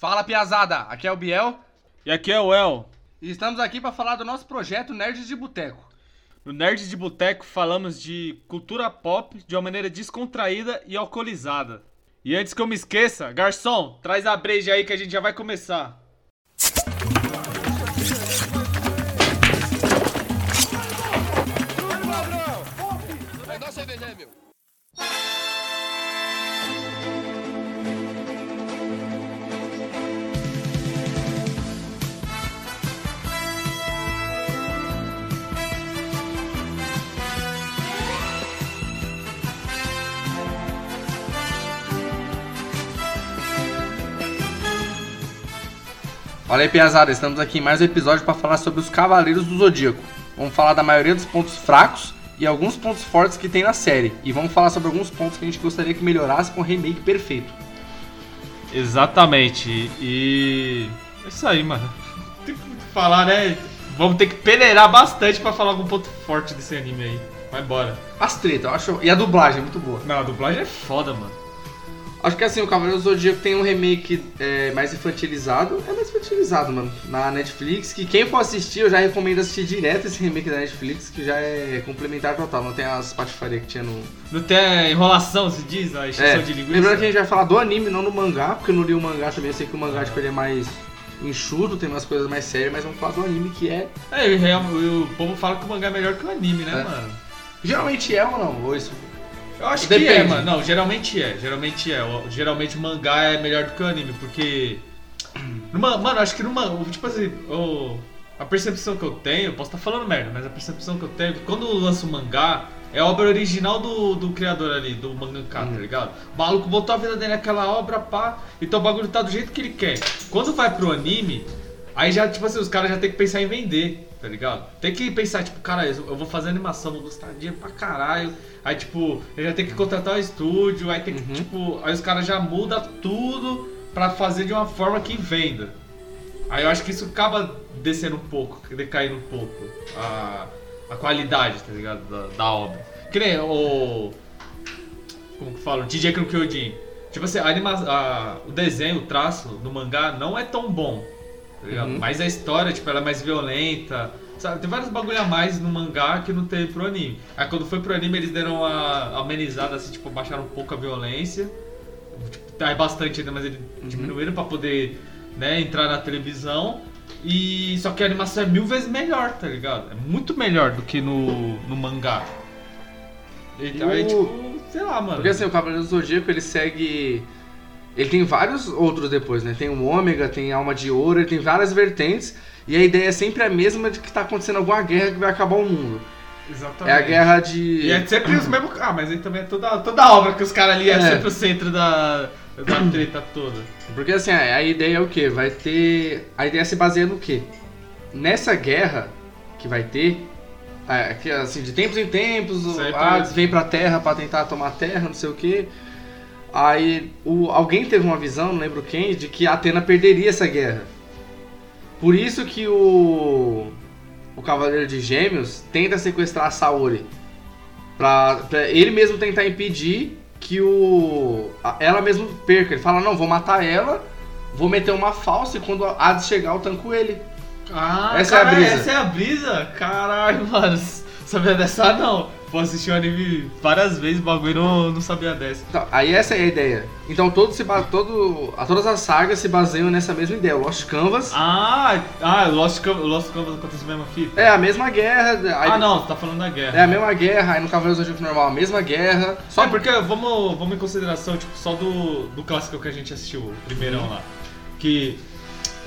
Fala piazada, aqui é o Biel E aqui é o El. e estamos aqui para falar do nosso projeto Nerds de Boteco. No Nerds de Boteco falamos de cultura pop de uma maneira descontraída e alcoolizada. E antes que eu me esqueça, garçom, traz a breja aí que a gente já vai começar. Olha aí piazada, estamos aqui em mais um episódio para falar sobre os Cavaleiros do Zodíaco. Vamos falar da maioria dos pontos fracos e alguns pontos fortes que tem na série. E vamos falar sobre alguns pontos que a gente gostaria que melhorasse com o remake perfeito. Exatamente. E. É isso aí, mano. Tem que falar, né? Vamos ter que peneirar bastante pra falar algum ponto forte desse anime aí. Vai embora. As treta, eu acho. E a dublagem é muito boa. Não, a dublagem é foda, mano. Acho que assim, o Cavaleiro do Zodíaco tem um remake é, mais infantilizado. É mais infantilizado, mano. Na Netflix. Que quem for assistir, eu já recomendo assistir direto esse remake da Netflix, que já é complementar total. Não tem as patifarias que tinha no. Não tem a enrolação, se diz, a É, extensão de linguiça. lembrando que a gente vai falar do anime, não do mangá, porque eu não li o mangá também. Eu sei que o mangá tipo, ele é mais enxuto, tem umas coisas mais sérias, mas vamos falar do anime que é. É, e o povo fala que o mangá é melhor que o anime, né, É. mano? Geralmente é ou não? Ou isso? Eu acho que é, Depende. mano. Não, geralmente é. Geralmente é. Geralmente o mangá é melhor do que o anime, porque. Numa, mano, acho que numa. Tipo assim, o, a percepção que eu tenho, eu posso estar falando merda, mas a percepção que eu tenho é que quando lança o mangá, é a obra original do, do criador ali, do mangaka, Uhum. tá ligado? O maluco botou a vida dele naquela obra, pá, então o bagulho tá do jeito que ele quer. Quando vai pro anime, aí já, tipo assim, os caras já tem que pensar em vender, tá ligado? Tem que pensar, tipo, cara, eu vou fazer animação, vou gastar dinheiro pra caralho. Aí, tipo, ele já tem que contratar um estúdio, aí tem que, Uhum. tipo, aí os caras já mudam tudo pra fazer de uma forma que venda. Aí eu acho que isso acaba descendo um pouco, decaindo um pouco a, a qualidade, tá ligado? Da, da obra. Que nem o. Como que fala? O DJ Kyojin. Tipo assim, a anima, a- o desenho, o traço do mangá não é tão bom, tá ligado? Uhum. Mas a história, tipo, ela é mais violenta. Sabe? Tem vários bagulho a mais no mangá que não teve pro anime. Aí quando foi pro anime eles deram uma amenizada, assim, tipo, baixaram um pouco a violência. Tipo, tá bastante ainda, mas eles diminuíram pra poder, né, entrar na televisão. E só que a animação é mil vezes melhor, tá ligado? É muito melhor do que no, no mangá. E, aí, o- tipo, sei lá, mano. Porque assim, o Cavaleiro do Zodíaco ele segue. Ele tem vários outros depois, né? Tem o Ômega, tem Alma de Ouro, ele tem várias vertentes. E a ideia é sempre a mesma de que tá acontecendo alguma guerra que vai acabar o mundo. Exatamente. É a guerra de. E é sempre os mesmos. Ah, mas aí também é toda, toda a obra que os caras ali é, É. sempre o centro da, da treta toda. Porque assim, a a ideia é o quê? Vai ter. A ideia se baseia no quê? Nessa guerra que vai ter. é, que, assim, de tempos em tempos, o Certo. Hades vem pra terra pra tentar tomar terra, não sei o quê. Aí o, alguém teve uma visão, não lembro quem, de que a Atena perderia essa guerra. Por isso que o. O Cavaleiro de Gêmeos tenta sequestrar a Saori. Pra, pra ele mesmo tentar impedir que o. a- ela mesmo perca. Ele fala, não, vou matar ela, vou meter uma falsa e quando a Hades chegar eu tanco ele. Ah, Essa é a brisa. Essa é a brisa? Caralho, mano. Sabia dessa não. Pô, assisti o anime várias vezes, o bagulho não, não sabia dessa. Então, aí essa é a ideia. Então todo se todo, a, todas as sagas se baseiam nessa mesma ideia. Lost Canvas Ah, ah Lost, Cam Lost Canvas acontece a mesma fita? é a mesma guerra. aí- Ah, não, tá falando da guerra. É a mesma guerra, aí no Cavaleiro do Zodíaco normal a mesma guerra. Só Só porque vamos, vamos em consideração, tipo, só do, do clássico que a gente assistiu, o primeirão lá. Que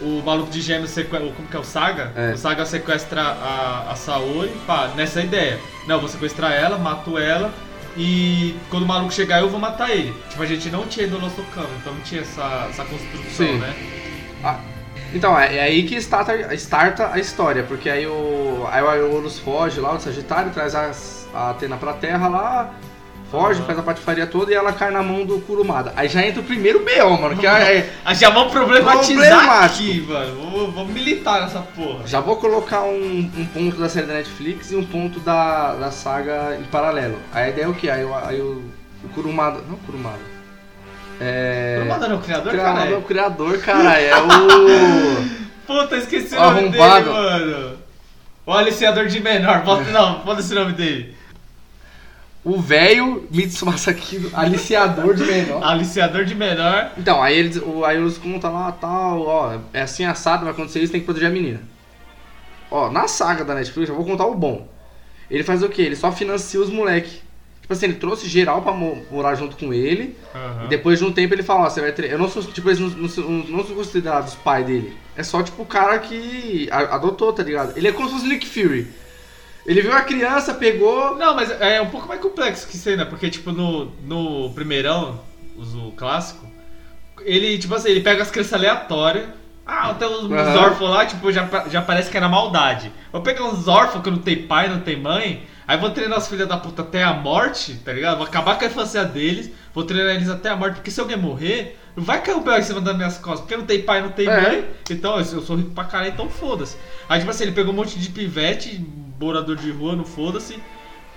o maluco de gêmeos sequestra. Como que é o Saga? É. O Saga sequestra a, a Saori, pá, nessa ideia. Não, vou sequestrar ela, mato ela. E quando o maluco chegar, eu vou matar ele. Tipo, a gente não tinha ido Lost Canvas, então não tinha essa, essa construção, Sim. né? Ah, então, é, é aí que starta, starta a história, porque aí o, aí o Aeolus foge lá, o Sagitário, traz as- a Atena pra terra lá, foge, faz a patifaria toda e ela cai na mão do Kurumada. Aí já entra o primeiro B.O., mano, que é, Ah, já vamos problematizar aqui, mano. Vamos, vamos militar nessa porra. Já vou colocar um, um ponto da série da Netflix e um ponto da, da saga em paralelo. A ideia é o quê? Aí, o- aí o, o Kurumada. Não Kurumada. É. Kurumada não, o criador, Criador, cara. o criador, cara, é o. Puta, esqueci o O nome dele, mano. O aliciador de menor, bota, não, bota esse nome dele. O velho Mitsumasa Kido, aliciador de menor. Aliciador de menor. Então, aí eles, o, aí eles contam lá, tal, ó, é assim assado, vai acontecer isso, tem que proteger a menina. Ó, na saga da Netflix, eu vou contar o bom. Ele faz o quê? Ele só financia os moleque. Tipo assim, ele trouxe geral pra mo- morar junto com ele. E depois de um tempo ele fala, ó, você vai. Eu não sou, tipo, eles não, não, não são considerados pai dele. É só, tipo, o cara que adotou, tá ligado? Ele é como se fosse Nick Fury. Ele viu a criança, pegou. Não, mas é um pouco mais complexo que isso aí, né? Porque, tipo, no, no primeirão, uso clássico, ele, tipo assim, ele pega as crianças aleatórias. Ah, tem uns, uns Aham. órfãos lá, tipo, já, já parece que era maldade. Vou pegar uns órfãos que não tem pai, não tem mãe, aí vou treinar os filhos da puta até a morte, tá ligado? Vou acabar com a infância deles, vou treinar eles até a morte, porque se alguém morrer, não vai cair o Bel em cima das minhas costas, porque não tem pai, não tem É. mãe, então eu sou rico pra caralho, então foda-se. Aí, tipo assim, ele pegou um monte de pivete, morador de rua, não foda-se,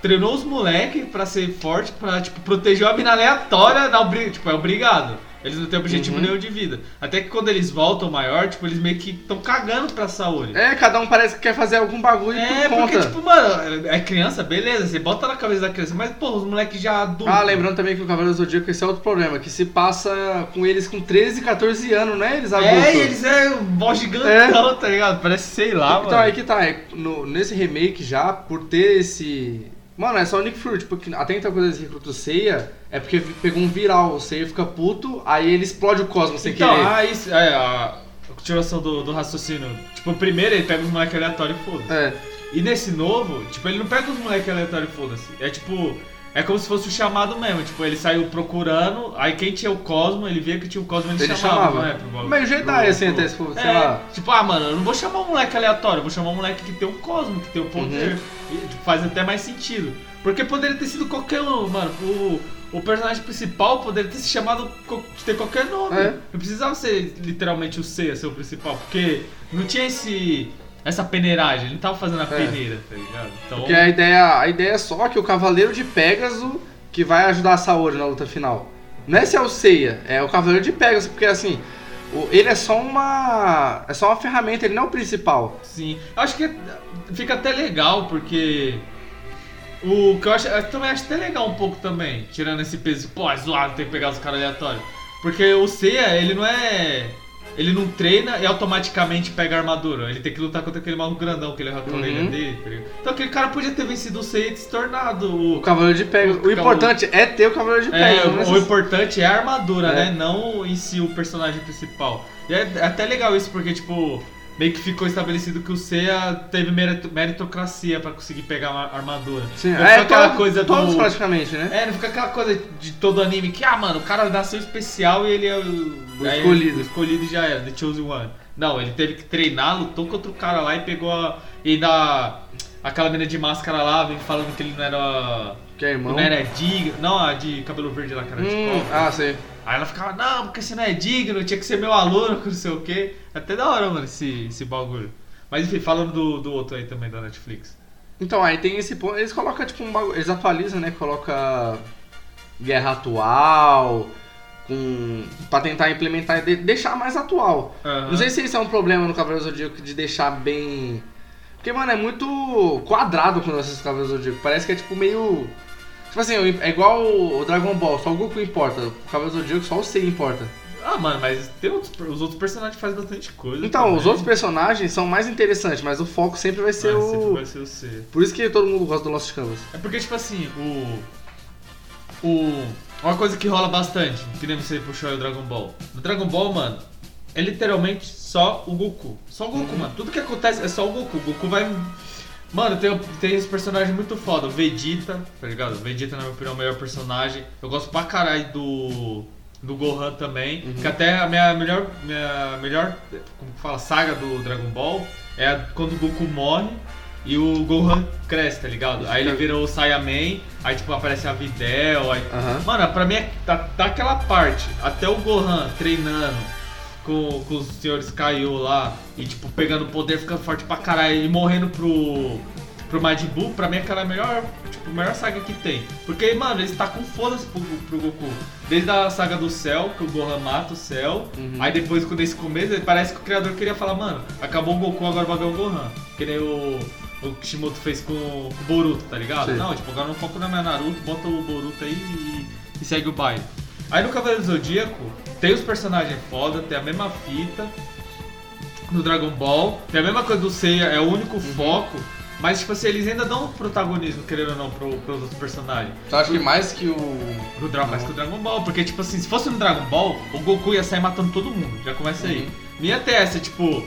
treinou os moleque pra ser forte, pra, tipo, proteger uma mina aleatória, na obri... tipo, é obrigado. Eles não têm objetivo Uhum. nenhum de vida. Até que quando eles voltam maior, tipo, eles meio que estão cagando pra saúde. É, cada um parece que quer fazer algum bagulho É, por porque, tipo, mano, é criança, beleza, você bota na cabeça da criança, mas, pô, os moleques já adultos. Ah, lembrando também que o Cavaleiro do Zodíaco, esse é outro problema, que se passa com eles com 13, 14 anos, né? Eles adultos. É, e eles é um mó gigantão, tá ligado? Parece, sei lá, Então mano. aí que tá, é, no- nesse remake já, por ter esse. Mano, é só o Nick Fury, tipo, que até então quando eles recrutam o Seiya, é porque pegou um viral, o Seiya fica puto, aí ele explode o cosmos sem Então, querer. ah, isso, é, a, continuação do, do raciocínio. Tipo, o primeiro ele pega os moleques aleatórios e foda-se. É, E nesse novo, tipo, ele não pega os moleques aleatórios e foda-se. É tipo. É como se fosse o chamado mesmo. Tipo, ele saiu procurando, aí quem tinha o Cosmo, ele via que tinha o Cosmo, ele, ele chamava, chamava. né? Pro bagulho. Meio Jedi, assim, até se for, sei É, lá. Tipo, ah, mano, eu não vou chamar um moleque aleatório, eu vou chamar um moleque que tem o Cosmo, que tem o poder. Uhum. E, tipo, faz até mais sentido. Porque poderia ter sido qualquer um, mano. O, o personagem principal poderia ter se chamado. co- ter qualquer nome. É. Não precisava ser literalmente o C, ser o principal, porque não tinha esse. Essa peneiragem, ele não tava fazendo a É. peneira, tá ligado? Então. Porque a ideia, a ideia é só que o Cavaleiro de Pégaso que vai ajudar a Saori na luta final. Não é se é o Seiya, é o Cavaleiro de Pégaso, porque assim, ele é só uma. É só uma ferramenta, ele não é o principal. Sim. Eu acho que fica até legal, porque. O que eu acho. Eu também acho até legal um pouco também, tirando esse peso. Pô, é zoado ter que pegar os caras aleatórios. Porque o Seiya, ele não é. Ele não treina e automaticamente pega a armadura. Ele tem que lutar contra aquele maluco grandão que ele arrancou a orelha dele. tá? Então aquele cara podia ter vencido o Seiya e se tornado o. O Cavaleiro de Pégaso. O O importante é ter o Cavaleiro de É, Pégaso. não o necess- importante é a armadura, É. né? Não em si o personagem principal. E é é até legal isso, porque, tipo, meio que ficou estabelecido que o Seiya teve merito- meritocracia pra conseguir pegar a armadura. Sim, não é, aquela todo- coisa todos do. praticamente, né? É, não fica aquela coisa de todo anime que, ah, mano, o cara nasceu especial e ele é o, O aí escolhido. O escolhido já era, The Chosen One. Não, ele teve que treinar, lutou contra o cara lá e pegou a. E ainda. Aquela menina de máscara lá, vem falando que ele não era. Que é irmão. Não era digno. Não, a de cabelo verde lá, cara. de Hum, ah, sei. Aí ela ficava, não, porque você não é digno, tinha que ser meu aluno, não sei o quê. Até da hora, mano, esse, esse bagulho. Mas enfim, falando do, do outro aí também da Netflix. Então, aí tem esse ponto. Eles colocam, tipo, um bagulho. Eles atualizam, né? Coloca guerra atual. Com. Pra tentar implementar e de- deixar mais atual. Aham. Não sei se isso é um problema no Cavaleiro Zodíaco de deixar bem. Porque, mano, é muito quadrado quando eu assisto Cavaleiro do Zodíaco. Parece que é tipo meio. Tipo assim, é igual o Dragon Ball, só o Goku importa. O Cavaleiro do Zodíaco só o Sei importa. Ah, mano, mas tem outros, os outros personagens fazem bastante coisa. Então, também. os outros personagens são mais interessantes, mas o foco sempre vai ser Mas o. sempre vai ser o C. Por isso que todo mundo gosta do Lost Canvas. É porque, tipo assim, o. O. Uma coisa que rola bastante, que nem você puxou aí o Dragon Ball. No Dragon Ball, mano, é literalmente só o Goku. Só o Goku, Uhum. mano. Tudo que acontece é só o Goku. O Goku vai. Mano, tem, tem esse personagem muito foda, o Vegeta, tá ligado? O Vegeta, na minha opinião, é o melhor personagem. Eu gosto pra caralho do. Do Gohan também. Uhum. Que até a minha melhor. Minha melhor. Como que fala? Saga do Dragon Ball é a- quando o Goku morre. E o Gohan cresce, tá ligado? Aí ele vira o Saiyaman, aí tipo aparece a Videl, aí... Aham. Mano, pra mim, é, tá, tá aquela parte, até o Gohan treinando com, com os senhores Kaiô lá, e tipo, pegando poder, ficando forte pra caralho, e morrendo pro... pro Majin Buu, pra mim aquela é a melhor, tipo, a melhor saga que tem. Porque, mano, eles tá com foda-se pro, pro Goku. Desde a saga do céu, que o Gohan mata o céu. Uhum. Aí depois, quando esse começo, parece que o criador queria falar, mano, acabou o Goku, agora vai ganhar o Gohan. Que nem o, o Kishimoto fez com, com o Boruto, tá ligado? Sim. Não, tipo, agora não foco na minha Naruto, bota o Boruto aí e, e segue o baile. Aí no Cavaleiro do Zodíaco, tem os personagens foda, tem a mesma fita. No Dragon Ball, tem a mesma coisa do Seiya, é o único foco. Mas, tipo assim, eles ainda dão protagonismo, querendo ou não, pro, pros outros personagens. Então acho que mais que o. Pro Dra mais que o Dragon Ball, porque, tipo assim, se fosse no Dragon Ball, o Goku ia sair matando todo mundo. Já começa aí. Uhum. Ia ter essa, tipo,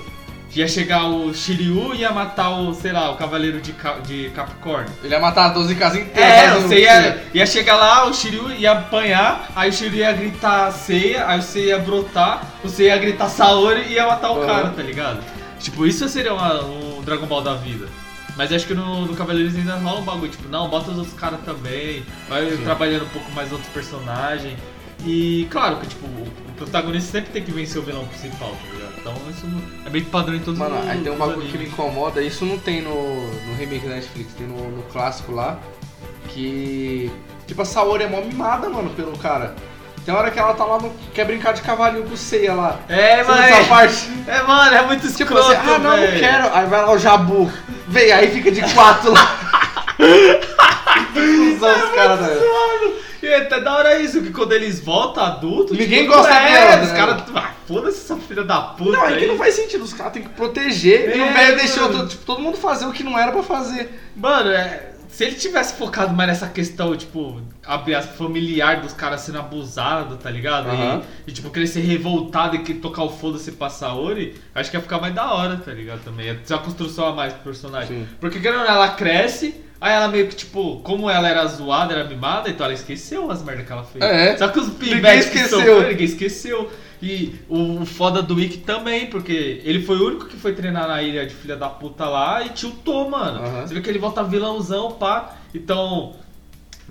ia chegar o Shiryu e ia matar o, sei lá, o Cavaleiro de, Ca- de Capricórnio. Ele ia matar as 12 casas inteiras. É, você ia, ia chegar lá, o Shiryu ia apanhar, aí o Shiryu ia gritar ceia, aí você ia brotar, você ia gritar Saori e ia matar o Uhum. cara, tá ligado? Tipo, isso seria uma- um Dragon Ball da vida. Mas acho que no, no Cavaleiros ainda rola um bagulho, tipo, não, bota os outros caras também, vai Sim. trabalhando um pouco mais outros personagens. E claro que tipo, o protagonista sempre tem que vencer o vilão principal, tá ligado? Então isso é meio padrão em todos Mano, os aí tem um bagulho que me incomoda, isso não tem no, no remake da Netflix, tem no, no clássico lá, que. Tipo, a Saori é mó mimada, mano, pelo cara. Tem hora que ela tá lá no. quer brincar de cavalinho com ceia lá. É, mas... essa parte? É, mano, é muito Tipo escroto, assim, ah não, não velho. quero. Aí vai lá o Jabu. Vem, aí fica de quatro lá. Usando os caras, né? E é até da hora isso, que quando eles voltam adultos. Ninguém tipo, gosta é, dela, Os né? caras. Ah, foda-se essa filha da puta. Não, é que aí. não faz sentido, os caras têm que proteger. e É, o velho deixou todo, tipo, todo mundo fazer o que não era pra fazer. Mano, é, se ele tivesse focado mais nessa questão, tipo, abre as familiar dos caras sendo abusado, tá ligado? Aham. E, e, tipo, querer ser revoltado e que tocar o foda-se pra Saori, acho que ia ficar mais da hora, tá ligado? Também. Ia ter uma construção a mais pro personagem. Sim. Porque querendo ou não, ela cresce, aí ela meio que, tipo, como ela era zoada, era mimada, então ela esqueceu as merdas que ela fez. É. Só que os pivetes que esqueceu. sofreram, ninguém esqueceu. E o, foda do Ikki também, porque ele foi o único que foi treinar na ilha de filha da puta lá e tiltou, mano. Aham. Você vê que ele volta vilãozão, pá. Então,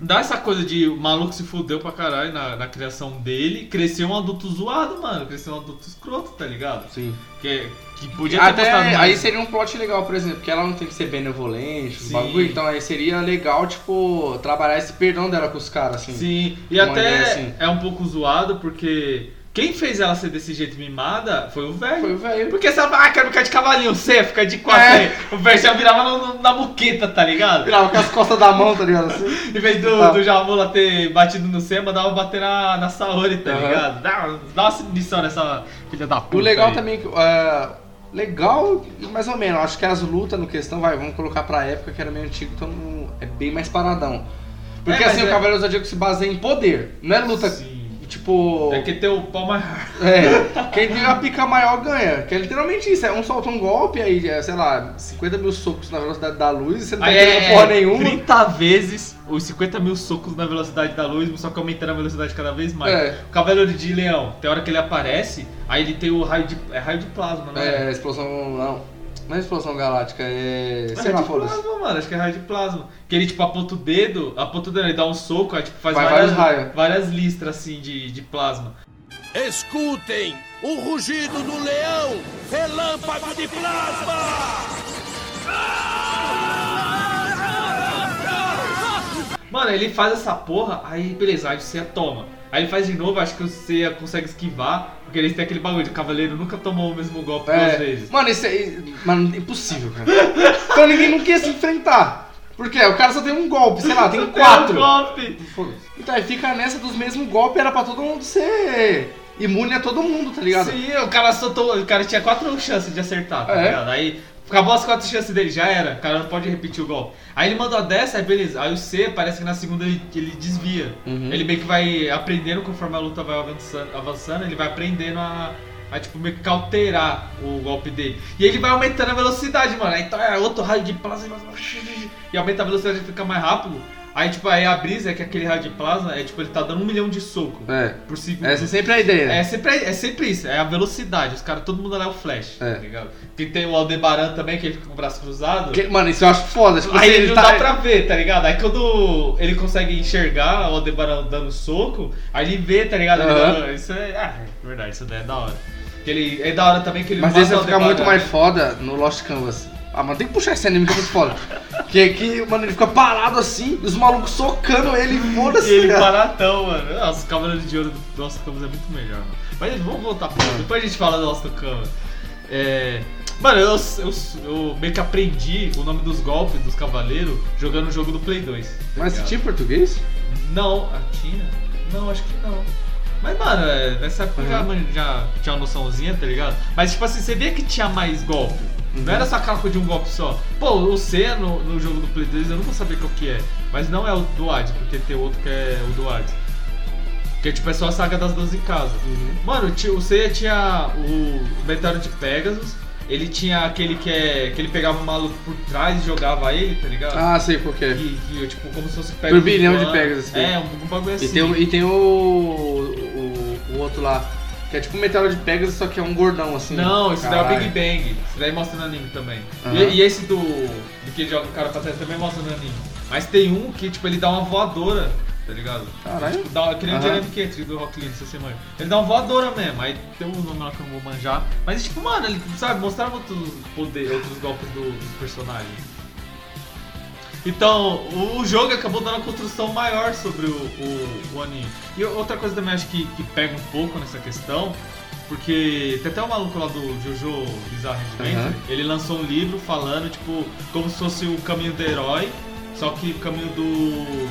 dá essa coisa de o maluco se fudeu pra caralho na, na criação dele. Cresceu um adulto zoado, mano. Cresceu um adulto escroto, tá ligado? Sim. Que, que podia ter Até mais. aí seria um plot legal, por exemplo, que ela não tem que ser benevolente, Sim. bagulho, então aí seria legal, tipo, trabalhar esse perdão dela com os caras, assim. Sim, e até ideia assim. é um pouco zoado porque quem fez ela ser desse jeito mimada foi o velho. Foi o velho. Porque você ah, quero ficar de cavalinho, você ficar de quatro É. O velho já virava no- no- na buqueta, tá ligado? Virava com as costas da mão, tá ligado? Assim. Em vez do, Tá. do Jamula ter batido no C, mandava bater na, na Saori, tá Aham. ligado? Dá, dá uma submissão nessa filha da puta. O legal aí. também, que, é, legal, mais ou menos, acho que as lutas no questão, vai, vamos colocar pra época que era meio antigo, então é bem mais paradão. Porque É, assim, o é- Cavaleiro do Zodíaco se baseia em poder, não é luta, Sim. Tipo... É que ter o pau mais. É, quem tem a pica maior ganha. Que é literalmente isso. É um solta um golpe, aí, é, sei lá, 50 mil socos na velocidade da luz e você não tá Aí entendendo é porra nenhuma. 30 vezes os 50 mil socos na velocidade da luz, só que aumentando a velocidade cada vez mais. É. O Cavaleiro de Leão, tem hora que ele aparece, aí ele tem o raio de. É raio de plasma, não é? É, explosão. Não. Não é explosão galáctica, é. É Sei raio lá, de foda-se. plasma, mano, acho que é raio de plasma. Que ele, tipo, aponta o dedo, aponta o dedo, ele dá um soco, aí, tipo, faz Vai várias, vários raios. várias listras, assim, de, de plasma. Escutem o rugido do leão, relâmpago de plasma! Mano, ele faz essa porra, aí beleza, aí Seiya toma. Aí ele faz de novo, acho que o Seiya consegue esquivar, porque eles têm aquele bagulho de cavaleiro nunca tomou o mesmo golpe duas É. vezes. Mano, isso é. Mano, impossível, cara. então ninguém não quer se enfrentar. Por quê? O cara só tem um golpe, sei lá, tem quatro. É um golpe! Então aí fica nessa dos mesmos golpes, era pra todo mundo ser imune a todo mundo, tá ligado? Sim, o cara soltou, o cara tinha quatro chances de acertar, tá É. ligado? Aí acabou as quatro chances dele, já era, o cara não pode repetir o golpe. Aí ele mandou a dessa, aí beleza. Aí o C parece que na segunda ele, ele desvia. Uhum. Ele meio que vai aprendendo conforme a luta vai avançando, avançando ele vai aprendendo a, a tipo meio que alterar o golpe dele. E ele vai aumentando a velocidade, mano. Aí então é outro raio de plasma e aumenta a velocidade e fica mais rápido. Aí tipo, aí a brisa é que aquele raio de plasma é tipo, ele tá dando um milhão de soco É. por segundo. Essa é sempre a ideia. É sempre, é sempre isso, é a velocidade. Os caras, todo mundo lá é o Flash, É. tá ligado? Que tem o Aldebaran também, que ele fica com o braço cruzado. Que- mano, isso eu acho foda. Tipo, Aí ele não tá- dá pra ver, tá ligado? Aí quando ele consegue enxergar o Aldebaran dando soco, aí ele vê, tá ligado? Dando- isso é. Ah, é verdade, isso daí é da hora. Que ele, é da hora também que ele Mas esse vai ficar muito mais foda no Lost Canvas. Ah, mas tem que puxar esse anime que é muito foda. Que, que, mano, ele fica parado assim, e os malucos socando ele, foda-se. ele cara. paradão, mano. Nossa, o Cavaleiro de Ouro do Lost Canvas é muito melhor, mano. Mas vamos voltar pra Depois a gente fala do Lost Canvas. É. Mano, eu, eu, eu meio que aprendi o nome dos golpes dos cavaleiros jogando o jogo do Play 2. tá Mas ligado? tinha português? Não, a tinha? Não, acho que não. Mas, mano, é, nessa época já, Uhum. mano, já tinha uma noçãozinha, tá ligado? Mas, tipo assim, você via que tinha mais golpe. Uhum. Não era só coisa de um golpe só. Pô, o C no, no jogo do Play 2 eu não vou saber qual que é. Mas não é o do Hades, porque tem outro que é o do Hades. Que tipo, é só a saga das 12 casas. Uhum. Mano, o Seiya tinha o Meteoro de Pegasus. Ele tinha aquele que é. que ele pegava o maluco por trás e jogava ele, tá ligado? Ah, sei qual que é. Que, que, tipo, como se fosse Pegasus. Turbilhão de voando. Pegasus. É, um, um bagulho assim. E tem, o- e tem o, o, o outro lá, que é tipo um meteoro de Pegasus, só que é um gordão assim. Não, esse daí é o. Big Bang. Esse daí mostra no anime também. Aham. E, e esse do, do que joga o cara pra trás também mostra no anime. Mas tem um que, tipo, ele dá uma voadora, tá ligado? Caralho. Tipo, dá, que nem o. Jeremy Kentry do Rock Lee, essa semana. Ele dá uma voadora mesmo, aí tem um nome lá que eu não vou manjar. Mas, tipo, mano, ele, sabe, mostrava outros, poder, outros golpes do- dos personagens. Então, o, o jogo acabou dando uma construção maior sobre o, o, o anime. E outra coisa também acho que, que pega um pouco nessa questão, porque tem até um maluco lá do Jojo Bizarre Adventure, Aham. ele lançou um livro falando, tipo, como se fosse o caminho do herói, só que o caminho do,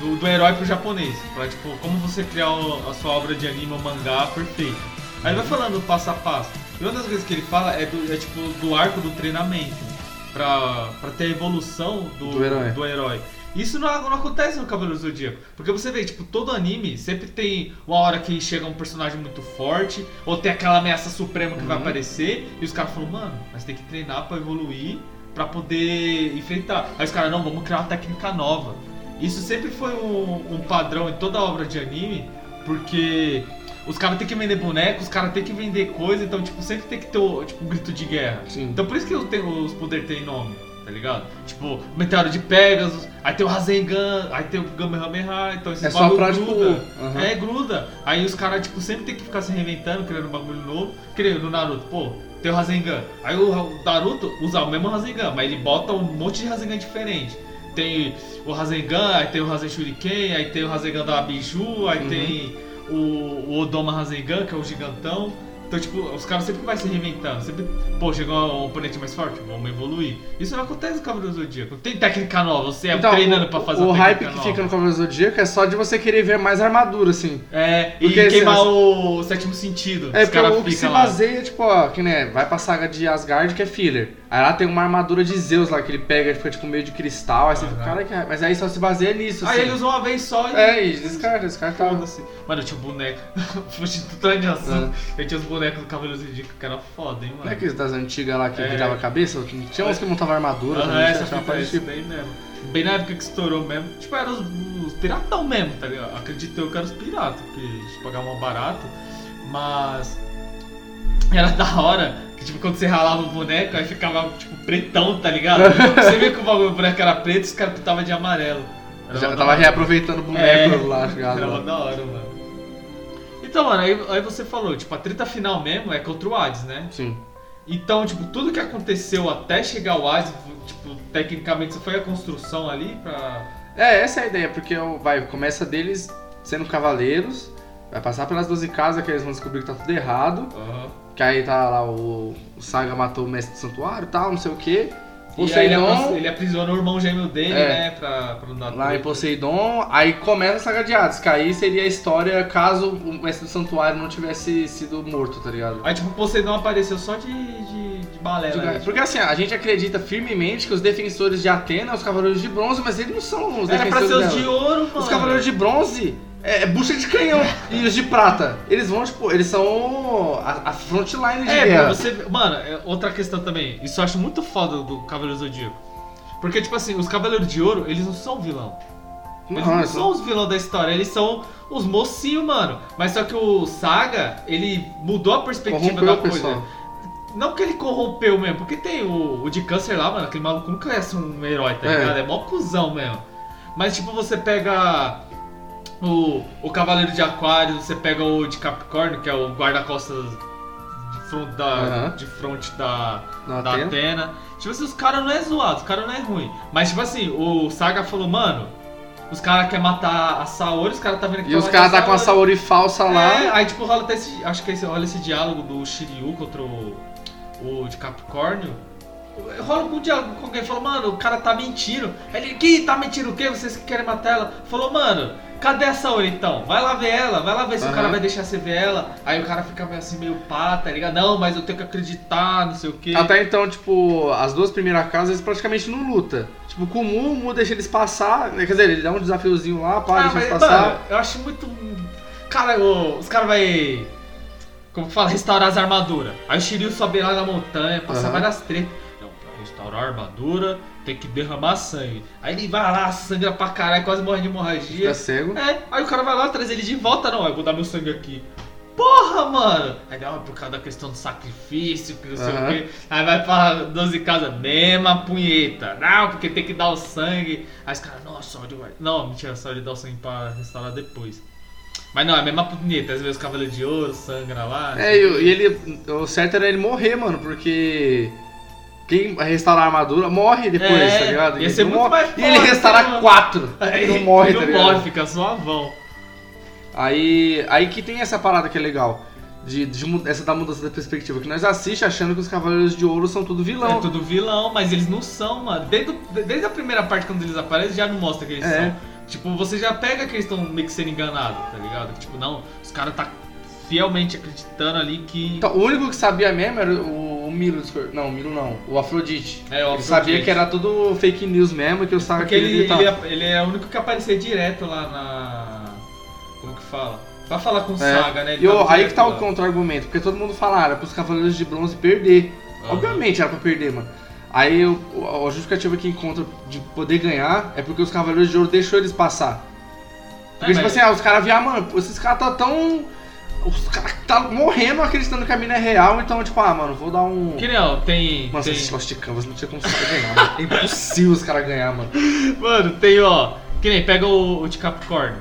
do, do herói pro japonês. Pra, tipo, como você criar o- a sua obra de anime ou mangá perfeita. Aí vai falando passo a passo. E uma das coisas que ele fala é, do, é tipo, do arco do treinamento. Pra, pra ter a evolução do, Do herói. do herói. Isso não, não acontece no Cavaleiro do Zodíaco. Porque você vê, tipo, todo anime sempre tem uma hora que chega um personagem muito forte, ou tem aquela ameaça suprema que vai Uhum. aparecer, e os caras falam, mano, mas tem que treinar pra evoluir, pra poder enfrentar. Aí os caras, não, vamos criar uma técnica nova. Isso sempre foi um, um padrão em toda obra de anime, porque os caras têm que vender boneco, os caras têm que vender coisa, então, tipo, sempre tem que ter o, tipo, um grito de guerra. Sim. Então por isso que os, tem- os poderes têm nome, tá ligado? Tipo, Meteoro de Pegasus, aí tem o Rasengan, aí tem o Kamehameha, então esses É só pra, tipo, gruda. aham. É, gruda. Aí os caras, tipo, sempre tem que ficar se reinventando, criando um bagulho novo. Nem no Naruto, pô, tem o Rasengan. Aí o Naruto usa o mesmo Rasengan, mas ele bota um monte de Rasengan diferente. Tem o Rasengan, aí tem o Rasen Shuriken, aí tem o Rasengan da Biju, aí Uhum. tem o, o Odoma Rasengan, que é o gigantão. Então, tipo, os caras sempre vai se reinventando. Sempre, pô, chegou um oponente mais forte, vamos evoluir. Isso não acontece no Cavaleiro do Zodíaco. Tem técnica nova, você é treinando pra fazer Então, o, o hype que nova. fica no Cavaleiro do Zodíaco é só de você querer ver mais armadura, assim. É, Porque e queimar se- o sétimo sentido. É porque o que se lá. baseia, tipo, ó, que né, vai pra saga de Asgard que é filler. Aí lá tem uma armadura de Zeus lá que ele pega e fica tipo meio de cristal, aí você fica, cara, que... mas aí só se baseia nisso, Aí assim. ele usou uma vez só e. É, e descarta, descarta. Foda-se. Mano, eu tinha um boneco. Fugindo totalmente de assunto. É. Eu tinha os bonecos do Cavaleiro do Zodíaco que era foda, hein, mano. Não é aqueles das antigas lá que É. virava a cabeça? Tinha uns que montavam armadura Aham, também, essa fita esse tipo. daí mesmo. Bem na época que estourou mesmo. Tipo, eram os, os piratão mesmo, tá ligado? Acredito eu que eram os piratas, porque a gente pagava mal barato. Mas. Era da hora que, tipo, quando você ralava o boneco, aí ficava, tipo, pretão, tá ligado? você via que o o boneco era preto e os caras pintavam de amarelo. Era Já tava hora. reaproveitando o boneco É, lá, chegado Era da hora, mano. Então, mano, aí, aí você falou, tipo, a treta final mesmo é contra o Hades, né? Sim. Então, tipo, tudo que aconteceu até chegar ao Hades, tipo, tecnicamente, foi a construção ali pra. É, essa é a ideia, porque o- vai, começa deles sendo cavaleiros, vai passar pelas 12 casas que eles vão descobrir que tá tudo errado. Aham. Que aí tá lá o, o Saga matou o mestre do santuário e tal, não sei o que. Aí ele, Poseidon, ele aprisionou o irmão gêmeo dele, É. né? Pra, pra não dar lá em treta. Poseidon, aí começa a Saga de Hades, que aí seria a história caso o mestre do santuário não tivesse sido morto, tá ligado? Aí, tipo, o Poseidon apareceu só de, de, de balela. né? Porque assim, a gente acredita firmemente que os defensores de Atena são os cavaleiros de bronze, mas eles não são os Era pra defensores ser os de ouro, mano. Os cavaleiros de bronze é, é bucha de canhão. e os de prata, eles vão, tipo, eles são a, a frontline de É, guerra. pra você. Mano, é outra questão também. Isso eu acho muito foda do Cavaleiro Zodíaco. Porque, tipo assim, os Cavaleiros de Ouro, eles não são vilão. Eles não, são os vilões da história, eles são os mocinhos, mano. Mas só que o Saga, ele mudou a perspectiva corrompeu da coisa. pessoal. Não que ele corrompeu mesmo, porque tem o, o de câncer lá, mano, aquele maluco nunca é um herói, tá É. ligado? É mó cuzão mesmo. Mas tipo, você pega o, o Cavaleiro de Aquário, você pega o de Capricórnio, que é o guarda-costas front da, Aham. de frente da, Da da Atena. Atena. Tipo assim, os caras não é zoado, os caras não é ruim. Mas tipo assim, o Saga falou, mano, os caras querem matar a Saori, os caras tá vendo que E os vai caras tá com a Saori falsa É, lá. aí tipo rola até esse. Acho que esse, rola esse diálogo do Shiryu contra o, o de Capricórnio. Rola um diálogo com alguém, falou, mano, o cara tá mentindo. Ele, que tá mentindo o quê? Vocês que querem matar ela? Falou, mano, cadê a Saori então? Vai lá ver ela, vai lá ver se o Aham. cara vai deixar você ver ela. Aí o cara fica meio assim, meio pá, tá ligado? Não, mas eu tenho que acreditar, não sei o quê. Até então, tipo, as duas primeiras casas eles praticamente não lutam. Tipo, com o Mu, o Mu deixa eles passar. né? Quer dizer, ele dá um desafiozinho lá, pá, Ah, deixa mas, eles passar. mano, eu acho muito. Cara, o- os caras vai. Como fala? Restaurar as armaduras. Aí o Shiryu sobe lá na montanha, passa Aham. várias tretas. Restaurar a armadura tem que derramar sangue. Aí ele vai lá, sangra pra caralho, quase morre de hemorragia. Fica cego. É, aí o cara vai lá, traz ele de volta, não, eu vou dar meu sangue aqui. Porra, mano! Aí é por causa da questão do sacrifício, que não sei Aham. o quê. Aí vai pra 12 casas, mesma punheta. Não, porque tem que dar o sangue. Aí os caras, não, a Saori vai. Não, mentira, a Saori dá o sangue pra restaurar depois. Mas não, é a mesma punheta. Às vezes os cavaleiros de ouro sangra lá. É, o- e ele. O certo era ele morrer, mano, porque. Quem restaurar a armadura morre depois, É, tá ligado? ia Ele ser não muito mais E ele restaurar mano. quatro. Aí Ele não morre, não tá ligado? morre, fica suavão. Aí, aí que tem essa parada que é legal. De, de mu- essa da mudança da perspectiva. Que nós assiste achando que os Cavaleiros de Ouro são tudo vilão. É tudo vilão, mas eles não são, mano. Desde, desde a primeira parte, quando eles aparecem, já não mostra que eles É. são. Tipo, você já pega que eles estão meio que sendo enganados, tá ligado? Tipo, não, os caras tá fielmente acreditando ali que. Então, o único que sabia mesmo era o Milo. Não, o Milo não. O Afrodite. É, o Ele sabia Afrodite. que era tudo fake news mesmo, que o Saga Porque ele, queria ele, é, ele é o único que aparecia direto lá na. Como que fala? Pra falar com o É. Saga, né? Ele E aí que tá o contra-argumento, porque todo mundo fala, ah, era pros Cavaleiros de Bronze perder. Aham. Obviamente era pra perder, mano. Aí o- a justificativa que encontra de poder ganhar é porque os Cavaleiros de Ouro deixou eles passar. Porque, É, tipo mas- assim, ah, os caras viam, ah, mano, esses caras tá tão. Os caras tá morrendo acreditando que a mina é real, então, tipo, ah, mano, vou dar um. Que não, tem. Mano, tem... esses Lost Canvas não tinha como os ganhar, mano. É impossível os caras ganhar, mano. Mano, tem, ó. Que nem pega o, o de Capricórnio.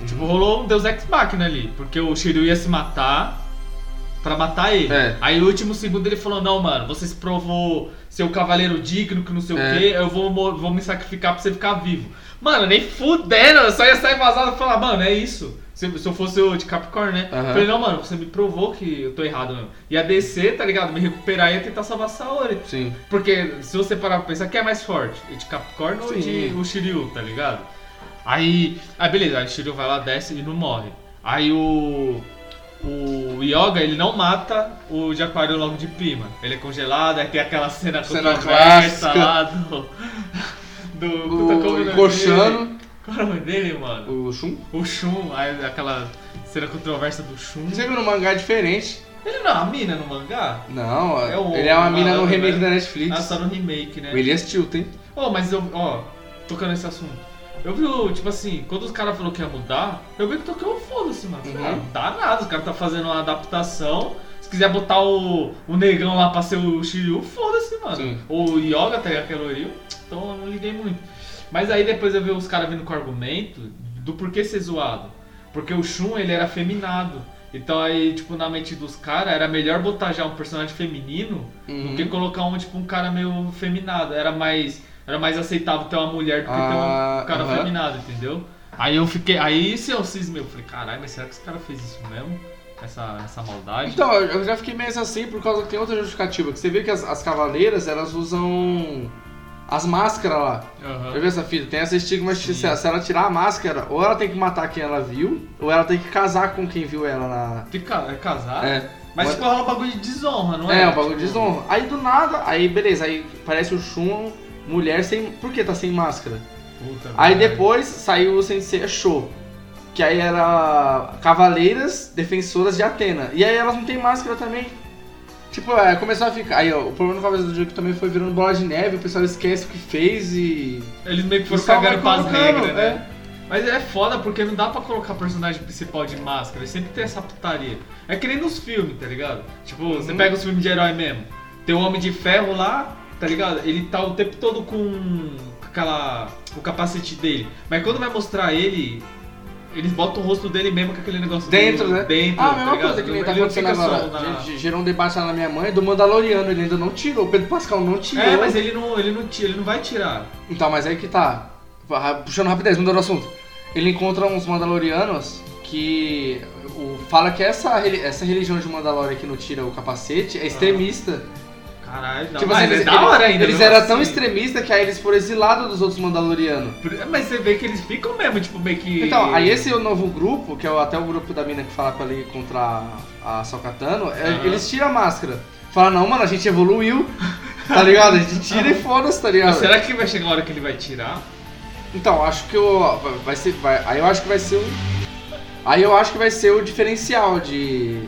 Uhum. Tipo, rolou um Deus Ex Machina ali. Porque o Shiryu ia se matar pra matar ele. É. Aí no último segundo ele falou: Não, mano, você se provou ser um cavaleiro digno, que não sei É. o quê, eu vou, vou me sacrificar pra você ficar vivo. Mano, nem fudendo, eu só ia sair vazado e falar: Mano, é isso. Se, se eu fosse o de Capricórnio, né? Aham. Falei: Não, mano, você me provou que eu tô errado mesmo. Ia descer, tá ligado? Me recuperar e ia tentar salvar a Saori. Sim. Porque se você parar pra pensar, quem é mais forte? O de Capricórnio ou Sim. de, o Shiryu, tá ligado? Aí, aí beleza, aí o Shiryu vai lá, desce e não morre. Aí o. O Yoga, ele não mata o de Aquário logo de prima. Ele é congelado, aí tem aquela cena, Cena clássica. lá do. Do. é o O nome Encoxando, dele? Qual é o nome dele, mano? o Shun. O Shun, aí aquela cena controversa do Shun. Você viu no mangá diferente. Ele não é uma mina no mangá? Não, É o- ele é uma mina no remake da Netflix. Ah, só no remake, né? O Elias Tilton. Oh, mas eu, ó, tocando nesse assunto. Eu vi, o- tipo assim, quando os caras falaram que ia mudar, eu vi que toquei o foda-se, mano. Uhum. ah, não dá nada, os caras tá fazendo uma adaptação. Se quiser botar o, o negão lá pra ser o Shiryu, foda-se, mano. Sim. Ou o Yoga, ligado, aquele Oril, então eu não liguei muito. Mas aí depois eu vi os caras vindo com o argumento do porquê ser zoado. Porque o Shun, ele era feminado. Então aí, tipo, na mente dos caras, era melhor botar já um personagem feminino do Uhum. que colocar um, tipo, um cara meio feminado. Era mais, era mais aceitável ter uma mulher do que ter Ah, um cara aham. feminado, entendeu? Aí eu fiquei. Aí se eu cismei, eu falei, caralho, mas será que esse cara fez isso mesmo? Essa, essa maldade? Então, eu já fiquei meio assim por causa que tem outra justificativa. Que você vê que as, as cavaleiras, elas usam as máscaras lá. Aham. Já viu essa fita? Tem essa estigma de Sim. se, ela tirar a máscara, ou ela tem que matar quem ela viu, ou ela tem que casar com quem viu ela na... Tem que é casar? É. Mas Mas- tipo, rola um bagulho de desonra, não é? É, um bagulho de Tipo, desonra. Aí do nada, aí beleza, aí parece o Shun, mulher sem... Por que tá sem máscara? Puta, Aí depois saiu o Sensei Show. Que aí era Cavaleiras Defensoras de Atena. E aí elas não têm máscara também. Tipo, é, começou a ficar. Aí, ó, o problema do Cavaleiros do Zodíaco também foi virando bola de neve, o pessoal esquece o que fez e. Eles meio que foram cagando pras regras, né? é. Mas é foda porque não dá pra colocar personagem principal de máscara, sempre tem essa putaria. É que nem nos filmes, tá ligado? Tipo, você Uhum. pega os filmes de herói mesmo. Tem o Homem de Ferro lá, tá ligado? Ele tá o tempo todo com aquela. o capacete dele. Mas quando vai mostrar ele Eles botam o rosto dele mesmo com aquele negócio Dentro, do- né? Dentro, ah, a tá mesma ligado? coisa que nem Ele tá acontecendo agora. na- gerou um debate lá na minha mãe do Mandaloriano, ele ainda não tirou. O Pedro Pascal não tirou. É, mas ele não, ele não tira, ele não vai tirar. Então, mas aí que tá. Puxando rapidez, mudando o assunto. Ele encontra uns Mandalorianos que o, fala que essa, essa religião de Mandalorian que não tira o capacete é extremista. Caralho, não. Tipo mas assim, é eles, da hora ainda. eles eram tão assim. extremistas que aí eles foram exilados dos outros Mandalorianos. Mas você vê que eles ficam mesmo, tipo, meio que. Então, aí esse novo grupo, que é o- até o grupo da mina que fala com ali contra a, Sokatano, é- eles tiram a máscara. Fala, não, mano, a gente evoluiu, tá ligado? A gente tira e foda-se, tá ligado? Mas será que vai chegar a hora que ele vai tirar? Então, acho que o. Vai ser. Vai, aí eu acho que vai ser o. Aí eu acho que vai ser o diferencial de.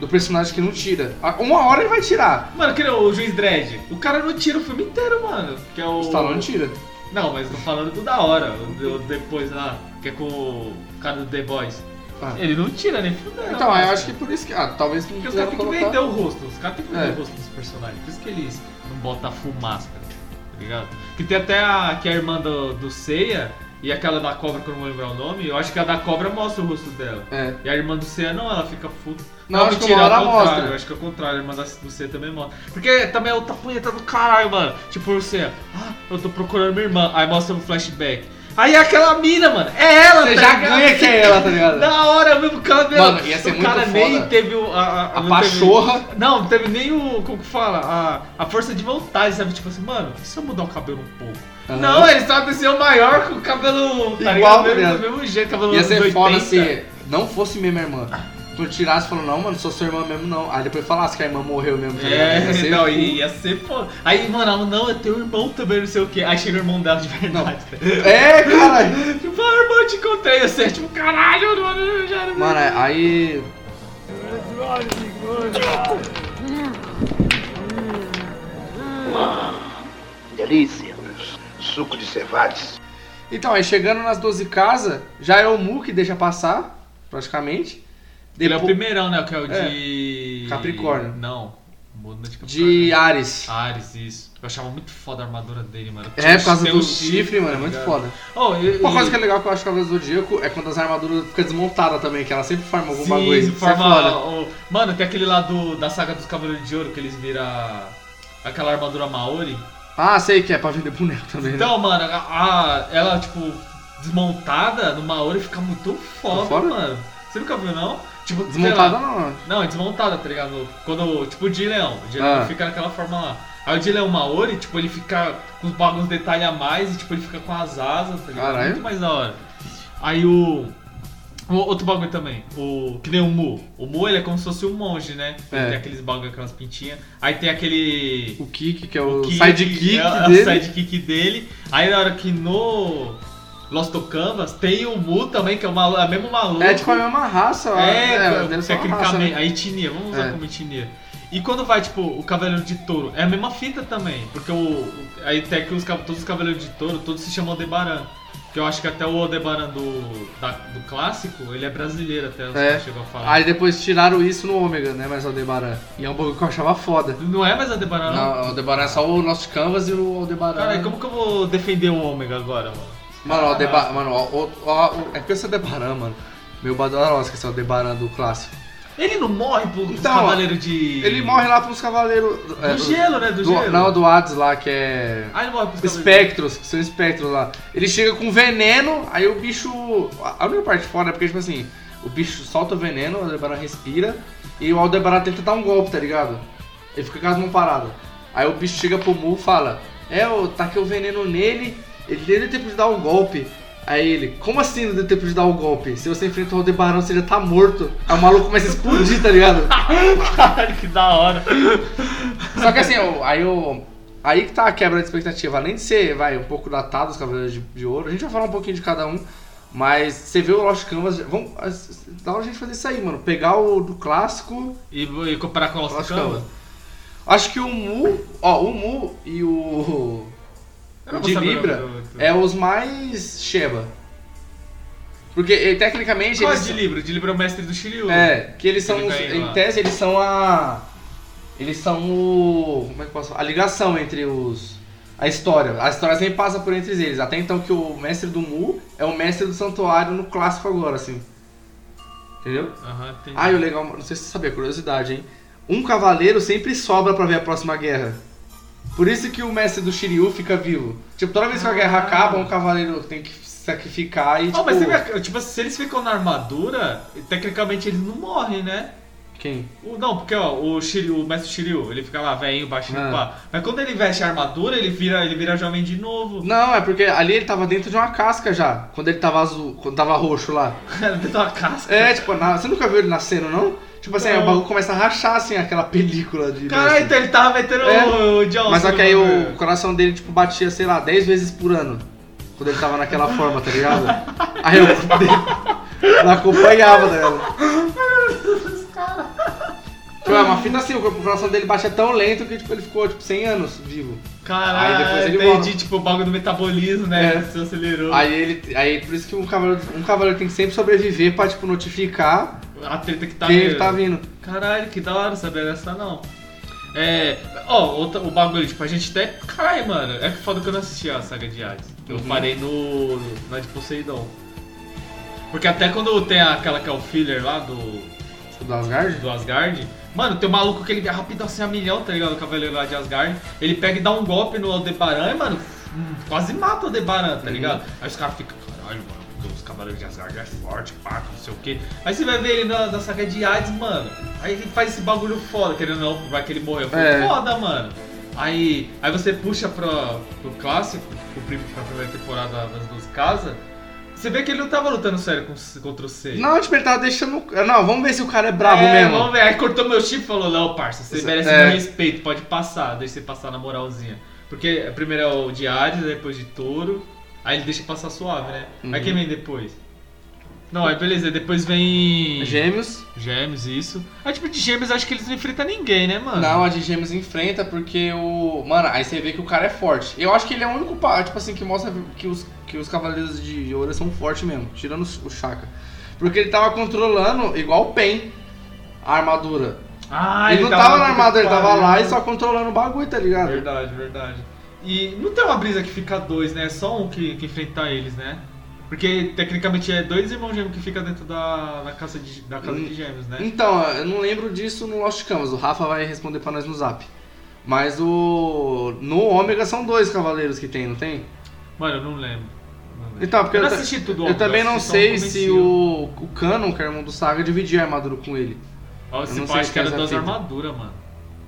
Do personagem que não tira. Uma hora ele vai tirar. Mano, que nem o Juiz Dredd. O cara não tira o filme inteiro, mano. Que é o. O Stallone tira. Não, mas tô falando do da hora. O, depois lá, que é com o cara do The Boys. Ah. Ele não tira nem fudendo. Então, eu acho que por isso que. Ah, talvez não Porque os caras têm que vender o rosto. Os caras têm que vender É. o rosto dos personagens. Por isso que eles não botam a full máscara, tá ligado? Que tem até a, que é a irmã do, do Seiya e aquela da cobra que eu não vou lembrar o nome. Eu acho que a da cobra mostra o rosto dela. É. E a irmã do Seiya não, ela fica full. Não, acho que mentira, uma hora mostra. Eu acho que é o contrário, a irmã da- do Seiya também mostra. Porque também é outra punheta do caralho, mano. Tipo, o Seiya, ah, eu tô procurando minha irmã. Aí mostra um flashback. Aí é aquela mina, mano. É ela, Você tá já ligado? ganha que é ela, tá ligado? Da hora mesmo, cara. Mano, ia ser o muito cara foda. nem teve o. A, a, A não pachorra. Teve, não, não teve nem o. Como que fala? A, a força de vontade, sabe? Tipo assim, mano, e se eu mudar o cabelo um pouco? Aham. Não, ele só desceu maior com o cabelo. Tá Igual, ligado? Mesmo- tá do mesmo jeito, cabelo Ia ser 80. foda se não fosse minha irmã. Quando tirasse, falou, não, mano, sou sua irmã mesmo, não. Aí depois falasse que a irmã morreu mesmo, tá ligado? É, Ia ser não, full. ia ser foda. Aí, mano, ela, não, eu tenho um irmão também, não sei o que. Aí chega o irmão dela de verdade. É, caralho. Tipo, ah, irmão, eu te encontrei. Você é tipo, caralho, mano, eu já era. Mano, aí. Delícia. Suco de cevades. Então, aí chegando nas 12 casas, já é o Mu que deixa passar, praticamente. Ele é o primeirão, né? Que é o de. Capricórnio. Não. Muda de Capricórnio. De Ares. Ares, isso. Eu achava muito foda a armadura dele, mano. É, por causa do o chifre, mano, é tá muito ligado? foda. Oh, e, Uma coisa que é legal que eu acho que a do Zodíaco é quando as armaduras ficam desmontadas também, que ela sempre forma algum bagulho. Isso é forma. foda. o- Mano, tem aquele lá do, da saga dos Cavaleiros de Ouro que eles viram aquela armadura Maori. Ah, sei que é pra vender boneco também, né? Então, mano, a, a- ela, tipo, desmontada no Maori fica muito foda, foda? mano. Você nunca viu, não? Tipo, Desmontada não. Não, é desmontada, tá ligado? Quando, tipo, o de leão. O de Ah. leão fica naquela forma lá. Aí o de leão Maori, tipo, ele fica com os bagulhos detalhes a mais e, tipo, ele fica com as asas, tá ligado? Caralho. Muito mais da hora. Aí o... o Outro bagulho também, o que nem o Mu. O Mu ele é como se fosse um monge, né? Ele É. tem aqueles bagulho, aquelas pintinhas. Aí tem aquele. O Kik, que é o, Kick, sidekick é, é dele. o sidekick dele. Aí na hora que no Lost Canvas tem o Mu também, que é o, malu, é o mesmo maluco. É tipo a mesma raça. É, uma raça, tecnicamente. né? A etnia, vamos usar É. como etnia. E quando vai, tipo, o Cavaleiro de Touro, é a mesma fita também. Porque o. Aí até que os, todos os Cavaleiros de Touro, todos se chamam Aldebaran. Que eu acho que até o Aldebaran do, da- do clássico, ele é brasileiro até, os É. chegou a falar. Aí depois tiraram isso no Ômega, né? Mas o Aldebaran. E é um bagulho que eu achava foda. Não é mais Aldebaran, não? Não, o Aldebaran é só o Lost Canvas e o Aldebaran. Cara, e como que eu vou defender o Ômega agora, mano? Mano, o Aldebaran. Mano, o, o, o- é porque esse Aldebaran, mano. Meu Badalosca, esse é o Aldebaran do clássico. Ele não morre pro Então, Cavaleiro de. Ele morre lá pros cavaleiros. é, Do gelo, né? Do, gelo. Não, do Hades lá, que é. Ah, ele morre pros Cavaleiros. Espectros, que são espectros lá. Ele chega com veneno, aí o bicho. A única parte foda é porque, tipo assim, o bicho solta o veneno, o Aldebaran respira, e o Aldebaran tenta dar um golpe, tá ligado? Ele fica com as mãos paradas. Aí o bicho chega pro Mu e fala: É, eu taquei o veneno nele, ele nem deu tempo de dar um golpe. Aí ele, como assim não deu tempo de dar um golpe? Se você enfrenta o Aldebaran, você já tá morto. Aí o maluco começa a explodir, tá ligado? Caralho, que da hora. Só que assim, aí o. Aí que tá a quebra de expectativa. Além de ser, vai, um pouco datado os Cavaleiros de, de Ouro, a gente vai falar um pouquinho de cada um. Mas você vê o Lost Canvas. Vamos, dá pra gente fazer isso aí, mano. Pegar o do clássico. E, e comparar com o Lost Lost Canvas? Canvas. Acho que o Mu. Ó, o Mu e o. Eu não O vou de Libra o- o- é os mais Sheba. Porque eh, tecnicamente Qual é de Libra? De Libra é o mestre do Shiryu. É, que eles são os, em lá. tese eles são a eles são o como é que eu posso a ligação entre os a história. A história sempre passa por entre eles. Até então que o mestre do Mu é o mestre do santuário no clássico agora, assim. Entendeu? Aham, entendi. Ah, e o legal, não sei se você sabia, curiosidade, hein? Um cavaleiro sempre sobra pra ver a próxima guerra. Por isso que o mestre do Shiryu fica vivo. Tipo, toda vez que a guerra Ah. acaba, um cavaleiro tem que sacrificar e, Oh, tipo... mas você tipo, se eles ficam na armadura, tecnicamente eles não morrem, né? Quem? O- não, porque ó, o, Shiryu, o mestre Shiryu, ele fica lá velhinho, baixinho, Ah. pá. Mas quando ele veste a armadura, ele vira, ele vira jovem de novo. Não, é porque ali ele tava dentro de uma casca já. Quando ele tava azul, quando tava roxo lá. Dentro da casca. É, tipo, na- você nunca viu ele nascendo, não? Tipo assim, o bagulho começa a rachar, assim, aquela película de... Então ele tava metendo É. o, Johnson. Mas só que aí o bagulho. coração dele, tipo, batia, sei lá, 10 vezes por ano. Quando ele tava naquela forma, tá ligado? Aí dele não acompanhava dela. Tipo, é uma fita assim, o coração dele batia tão lento que tipo, ele ficou, tipo, 100 anos vivo. Caralho, Aí depois ele entendi, morre. tipo, o bagulho do metabolismo, né? É. Se acelerou. Aí ele. Aí por isso que um cavaleiro, um cavaleiro tem que sempre sobreviver pra, tipo, notificar A treta que tá que vindo. tá vindo. Caralho, que da hora saber dessa não. É. Ó, outra- o bagulho, tipo, a gente até. Caralho, mano, é que foda que eu não assisti a saga de Hades. Eu Uhum. parei no. no- na de Poseidon. Porque até quando tem aquela que é o filler lá do. Do Asgard? do Asgard. Mano, tem um maluco que ele é rápido assim a milhão, tá ligado? O cavaleiro lá de Asgard. Ele pega e dá um golpe no Aldebaran e, mano, quase mata o Aldebaran, tá Uhum. ligado? Aí os caras ficam, cavaleiros de Asgard é forte, pá, não sei o quê. Aí você vai ver ele na, na saga de Hades, mano. Aí ele faz esse bagulho foda, querendo ou não, vai que ele morreu. É. foda, mano. Aí, aí você puxa pro, pro clássico, pro, pra primeira temporada das duas casas. Você vê que ele não tava lutando sério com- contra o Sei. Não, tipo, ele tava deixando. Não, vamos ver se o cara é brabo É, mesmo. Vamos ver. Aí cortou meu chip e falou: Não, parça, você Você- merece é. meu respeito, pode passar. Deixa você passar na moralzinha. Porque primeiro é o de Hades, depois de Touro. Aí ele deixa passar suave, né? Aí Uhum. quem vem depois? Não, aí beleza, depois vem. Gêmeos. Gêmeos, isso. Aí tipo, de gêmeos acho que eles não enfrentam ninguém, né, mano? Não, a de Gêmeos enfrenta porque o. Mano, aí você vê que o cara é forte. Eu acho que ele é o único, tipo assim, que mostra que os, que os Cavaleiros de Ouro são fortes mesmo, tirando o Chaka. Porque ele tava controlando, igual o Pen, a armadura. Ah, ele, não tava na puta armadura, ele tava lá e só controlando o bagulho, tá ligado? Verdade, verdade. E não tem uma brisa que fica dois, né? É só um que, que enfrenta eles, né? Porque tecnicamente é dois irmãos gêmeos que fica dentro da, da casa, de, da casa Hum. de gêmeos, né? Então, eu não lembro disso no Lost Canvas, o Rafa vai responder pra nós no zap. Mas o. No Ômega são dois cavaleiros que tem, não tem? Mano, eu não lembro. Não lembro. Então, porque eu assisti tudo. Eu também não sei se o, o Canon, que é o irmão do Saga, dividia a armadura com ele. Ó, eu não sei acho que era duas armaduras, mano.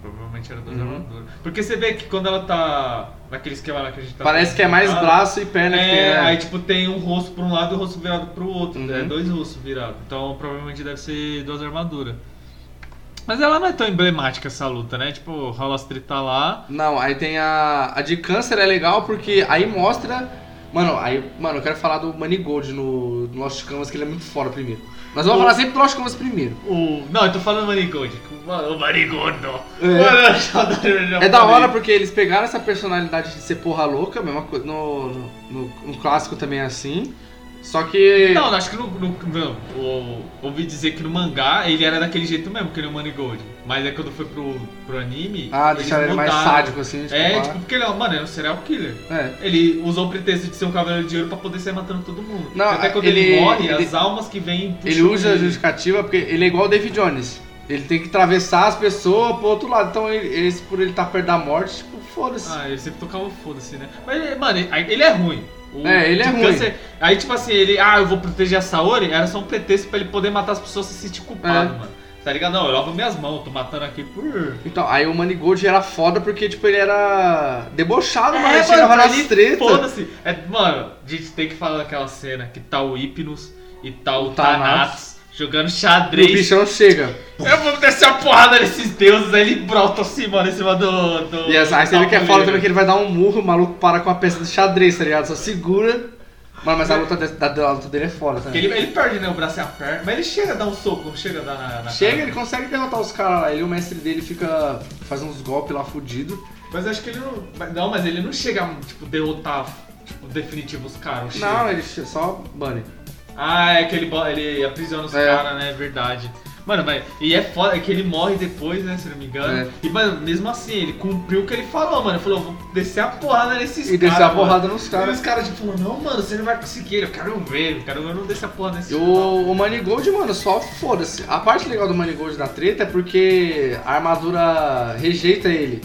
Provavelmente era duas Uhum. armaduras. Porque você vê que quando ela tá naquele esquema lá que a gente tá Parece que é mais braço e perna que tem. É, né? aí tipo tem um rosto pra um lado e o rosto virado pro outro. Uhum. É dois rostos virados. Então provavelmente deve ser duas armaduras. Mas ela não é tão emblemática essa luta, né? Tipo, rola as treta lá. Não, aí tem a. A de câncer é legal porque aí mostra. Mano, aí. Mano, eu quero falar do Manigold no, no Lost Canvas, que ele é muito fora primeiro. Mas vou O- falar sempre do Lost Canvas primeiro. O. Não, eu tô falando Marigold. O Marigold. É. Mano, eu É da hora porque eles pegaram essa personalidade de ser porra louca, mesma coisa. No, no, no- no clássico também é assim. Só que. Não, acho que no. no não, o- ouvi dizer que no mangá ele era daquele jeito mesmo, que ele é o Manigold. Mas aí quando foi pro, pro anime. Ah, deixaram ele mais sádico assim. Tipo, É, pá. tipo, porque ele é, mano, é um serial killer. É. Ele usou o pretexto de ser um cavaleiro de ouro pra poder sair matando todo mundo. Não, Até quando ele, ele- morre, ele- as almas que vêm Ele usa a justificativa porque ele é igual o David Jones. Ele tem que atravessar as pessoas pro outro lado. Então, ele, eles, por ele estar perto da morte, tipo, foda-se. Ah, ele sempre tocava foda-se, né? Mas, ele- mano, ele, ele é ruim. O É, ele é de ruim. câncer- aí, tipo assim, ele, ah, eu vou proteger a Saori, era só um pretexto pra ele poder matar as pessoas se sentir culpado, É. mano. Tá ligado? Não, eu lavo minhas mãos, tô matando aqui por. Então, aí o Manigold era foda porque, tipo, ele era debochado, mas É, ele mano, chegava nas ele, tretas. Foda-se. É, mano, a gente tem que falar daquela cena que tá o Hypnos e tá o O Thanatos. Jogando E o xadrez. bichão chega. Eu vou descer a porrada nesses deuses, aí ele brota assim, mano, em cima do. do E essa- aí você vê que é foda também que ele vai dar um murro, o maluco para com a peça de xadrez, tá ligado? Só segura. Mano, mas a luta, de- da, da luta dele é foda também. ele, ele perde, né, o braço e a perna, mas ele chega a dar um soco, não chega a dar na, na Chega, cara. ele consegue derrotar os caras lá. Ele o mestre dele fica. faz uns golpes lá fudido. Mas acho que ele não. Não, mas ele não chega a, tipo, derrotar, tipo, definitivo os caras. Não, ele che- só bunny. Ah, é que ele, ele aprisiona os É. caras, né? É verdade. Mano, mas, e é foda, é que ele morre depois, né, se não me engano. É. E, mano, mesmo assim, ele cumpriu o que ele falou, mano. Ele falou, vou descer a porrada nesses E caras. descer a mano. porrada nos E caras. os caras, tipo, não, mano, você não vai conseguir. Eu quero ver, eu quero ver, eu não descer a porra nesses E o, o Manigold, mano, só foda-se. A parte legal do Manigold da treta é porque a armadura rejeita ele.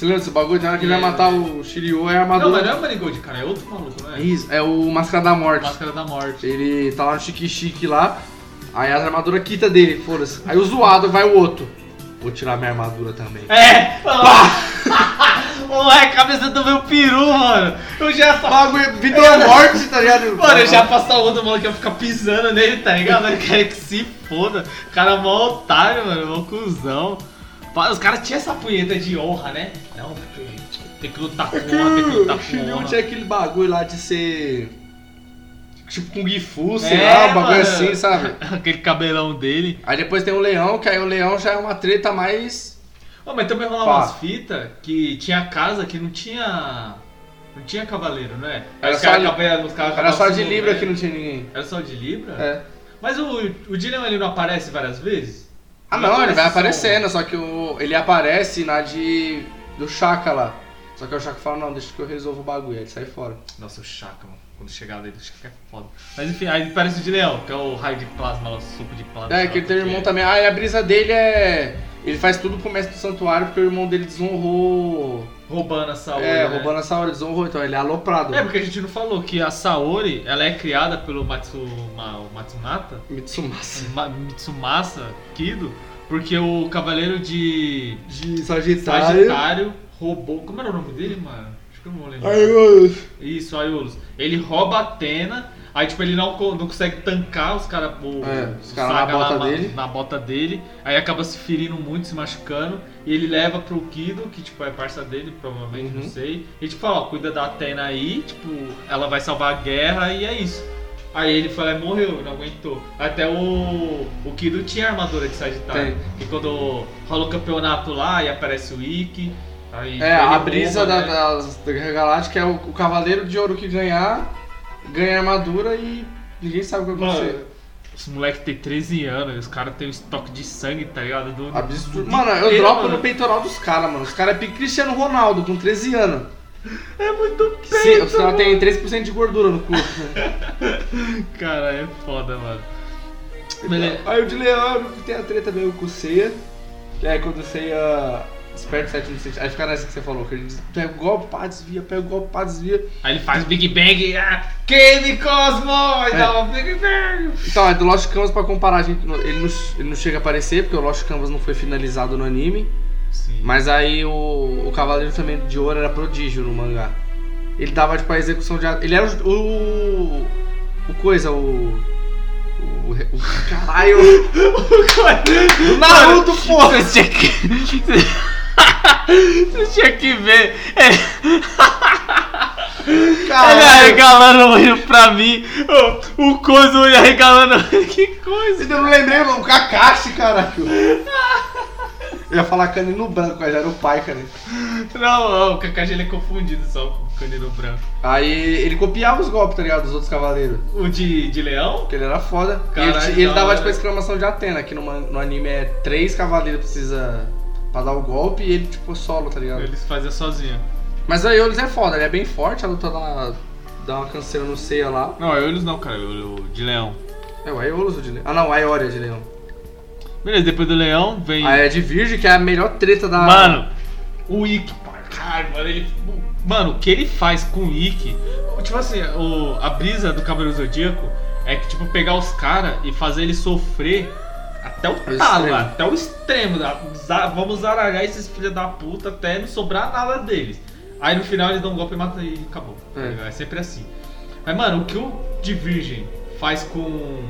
Você lembra desse bagulho? Na hora que ele vai É. matar o Shiryu, é a Não, armadura. mas não é o Manigold, cara, é outro maluco, não é? Isso, é o Máscara da Morte. Máscara da Morte. Ele tá lá no chique-chique lá, aí a armadura quita dele, foda-se. Aí o zoado vai o outro. Vou tirar minha armadura também. É! Moleque, cabeça do meu peru, mano. Eu já Bagulho, vida ou morte, tá ligado? Mano, eu já passar o outro maluco ia ficar pisando nele, tá ligado? Eu quero que se foda. O cara é mó otário, mano, mó cuzão. Os caras tinham essa punheta de honra, né? Não, porque tem que lutar com É que honra, tem que lutar o com Shiryu honra. tinha aquele bagulho lá de ser. Tipo Kung Fu, sei É, lá, um bagulho mano. assim, sabe? Aquele cabelão dele. Aí depois tem o leão, que aí o leão já é uma treta mais. Ô, mas também rolava Pá. umas fitas que tinha casa que não tinha. Não tinha cavaleiro, não é? Era só de- Era só acabavam de Libra movendo. que não tinha ninguém. Era só de Libra? É. Mas o, o Dillian ele não aparece várias vezes? Ah não, ele vai aparecendo, só que o, ele aparece na de. do Chaka lá. Só que o Chaka fala, não, deixa que eu resolvo o bagulho, aí ele sai fora. Nossa, o Chaka, mano. Quando chegar dele, o Chaka é foda. Mas enfim, aí parece o de leão, que é o raio de plasma o suco de plasma. É, que ele tem o que irmão é. também. Ah, e a brisa dele é. Ele faz tudo pro mestre do santuário porque o irmão dele desonrou. Roubando a Saori. é, né? roubando essa hora, desonrou, então ele é aloprado. É, porque a gente não falou que a Saori, ela é criada pelo Matsuma, o Matsunata, Mitsumasa. Ma- Mitsumasa Kido, porque o cavaleiro de De Sagitário. Sagitário roubou. Como era o nome dele, mano? Acho que eu não vou lembrar. Isso, Aiolus. Ele rouba a Atena, aí tipo, ele não, co- não consegue tancar os caras É, os cara na bota dele. na bota dele, aí acaba se ferindo muito, se machucando, e ele leva pro Kido, que tipo é parça dele, provavelmente, Uhum. não sei. E tipo, ó, cuida da Atena aí, tipo, ela vai salvar a guerra e é isso. Aí ele e morreu, não aguentou. Até o, o Kido tinha armadura de Sagitário. Tem. E quando rola o campeonato lá e aparece o Ikki, aí É, a brisa da, né? das- da Guerra Galáctica é o, o Cavaleiro de Ouro que ganhar, ganha armadura e ninguém sabe o que vai Mano, acontecer. os moleques têm 13 anos, os caras têm um estoque de sangue, tá ligado? Do, Absurdo. do Mano, eu inteiro, dropo mano. no peitoral dos caras, mano. Os caras é pique Cristiano Ronaldo, com 13 anos. É muito Sim, peito, os caras têm 3% de gordura no corpo. Cara, é foda, mano. Beleza. Aí o de Leão tem a treta meio com o Seiya. Que aí quando o Seiya desperta o sétimo sentido. Aí fica nessa que você falou, que ele pega o golpe, pá, desvia, pega o golpe, pá, desvia. Aí ele faz Big Bang, ah, Game Cosmo, aí É. dá uma Big Bang. Então, é do Lost Canvas pra comparar, a gente, ele, não, ele não chega a aparecer, porque o Lost Canvas não foi finalizado no anime. Sim. Mas aí o, o Cavaleiro também de Ouro era prodígio no mangá. Ele dava tipo a execução de. Ele era o. O, o coisa, o. O. o caralho! o Naruto, porra! Você tinha que. Ver. Ele, ele Caralho! arregalando o olho pra mim. O, o coisa ele arregalando. Que coisa. Eu não lembrei, mano, o Kakashi, caralho! Eu ia falar canino branco, mas já era o pai, cara. Não, não, o Kakashi ele é confundido só com o canino branco. Aí ele copiava os golpes, tá ligado? Dos outros cavaleiros. O de, de leão? Porque ele era foda. E Caralho, ele, e ele da dava tipo a exclamação de Atena, que no, no anime é três cavaleiros precisa pra dar o golpe e ele tipo solo, tá ligado? Ele fazia sozinho. Mas aí Aeolus é foda, ele é bem forte, a luta dá uma, dá uma canseira no ceia lá. Não, eles não, cara, o de leão. É o Aeolus o de leão. Ah não, o Aeoria de leão. Beleza, depois do leão vem. A é de Virgem, que é a melhor treta da. Mano, o Ikki, caralho, mano, ele. Mano, o que ele faz com o Ikki. Tipo assim, o, a brisa do Cavaleiro Zodíaco é que, tipo, pegar os caras e fazer ele sofrer até o talo, extremo. até o extremo. Vamos zaralhar esses filhos da puta até não sobrar nada deles. Aí no final eles dão um golpe e matam e acabou. É. É sempre assim. Mas, mano, o que o de Virgem faz com.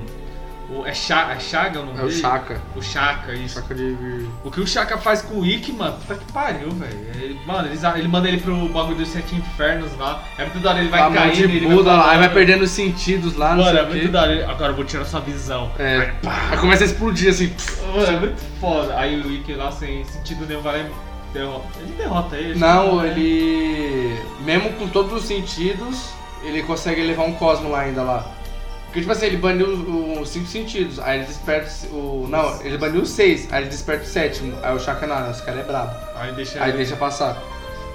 O, é, Cha, é Chaga o nome É o dele? Chaka. O Chaka, isso. Chaka de. O que o Chaka faz com o Ikki, mano, puta que pariu, velho. Mano, ele, ele manda ele pro bagulho dos sete infernos lá. É muito da hora, ele vai cair. de ele Buda lá, aí vai falando. perdendo os sentidos lá, não Mano, é o muito da hora. Agora eu vou tirar sua visão. É. Aí. Aí começa a explodir assim. Mano, é muito foda. Aí o Ikki lá, sem sentido nenhum, vai lá e derrota. Ele derrota ele. Não, né? ele. Mesmo com todos os sentidos, ele consegue levar um cosmo lá ainda lá. Porque, tipo assim, ele baniu os cinco sentidos, aí ele desperta o. Não, ele baniu os seis, aí ele desperta o sétimo. Aí o Shaka, não, esse cara é brabo. Aí deixa. Aí deixa passar.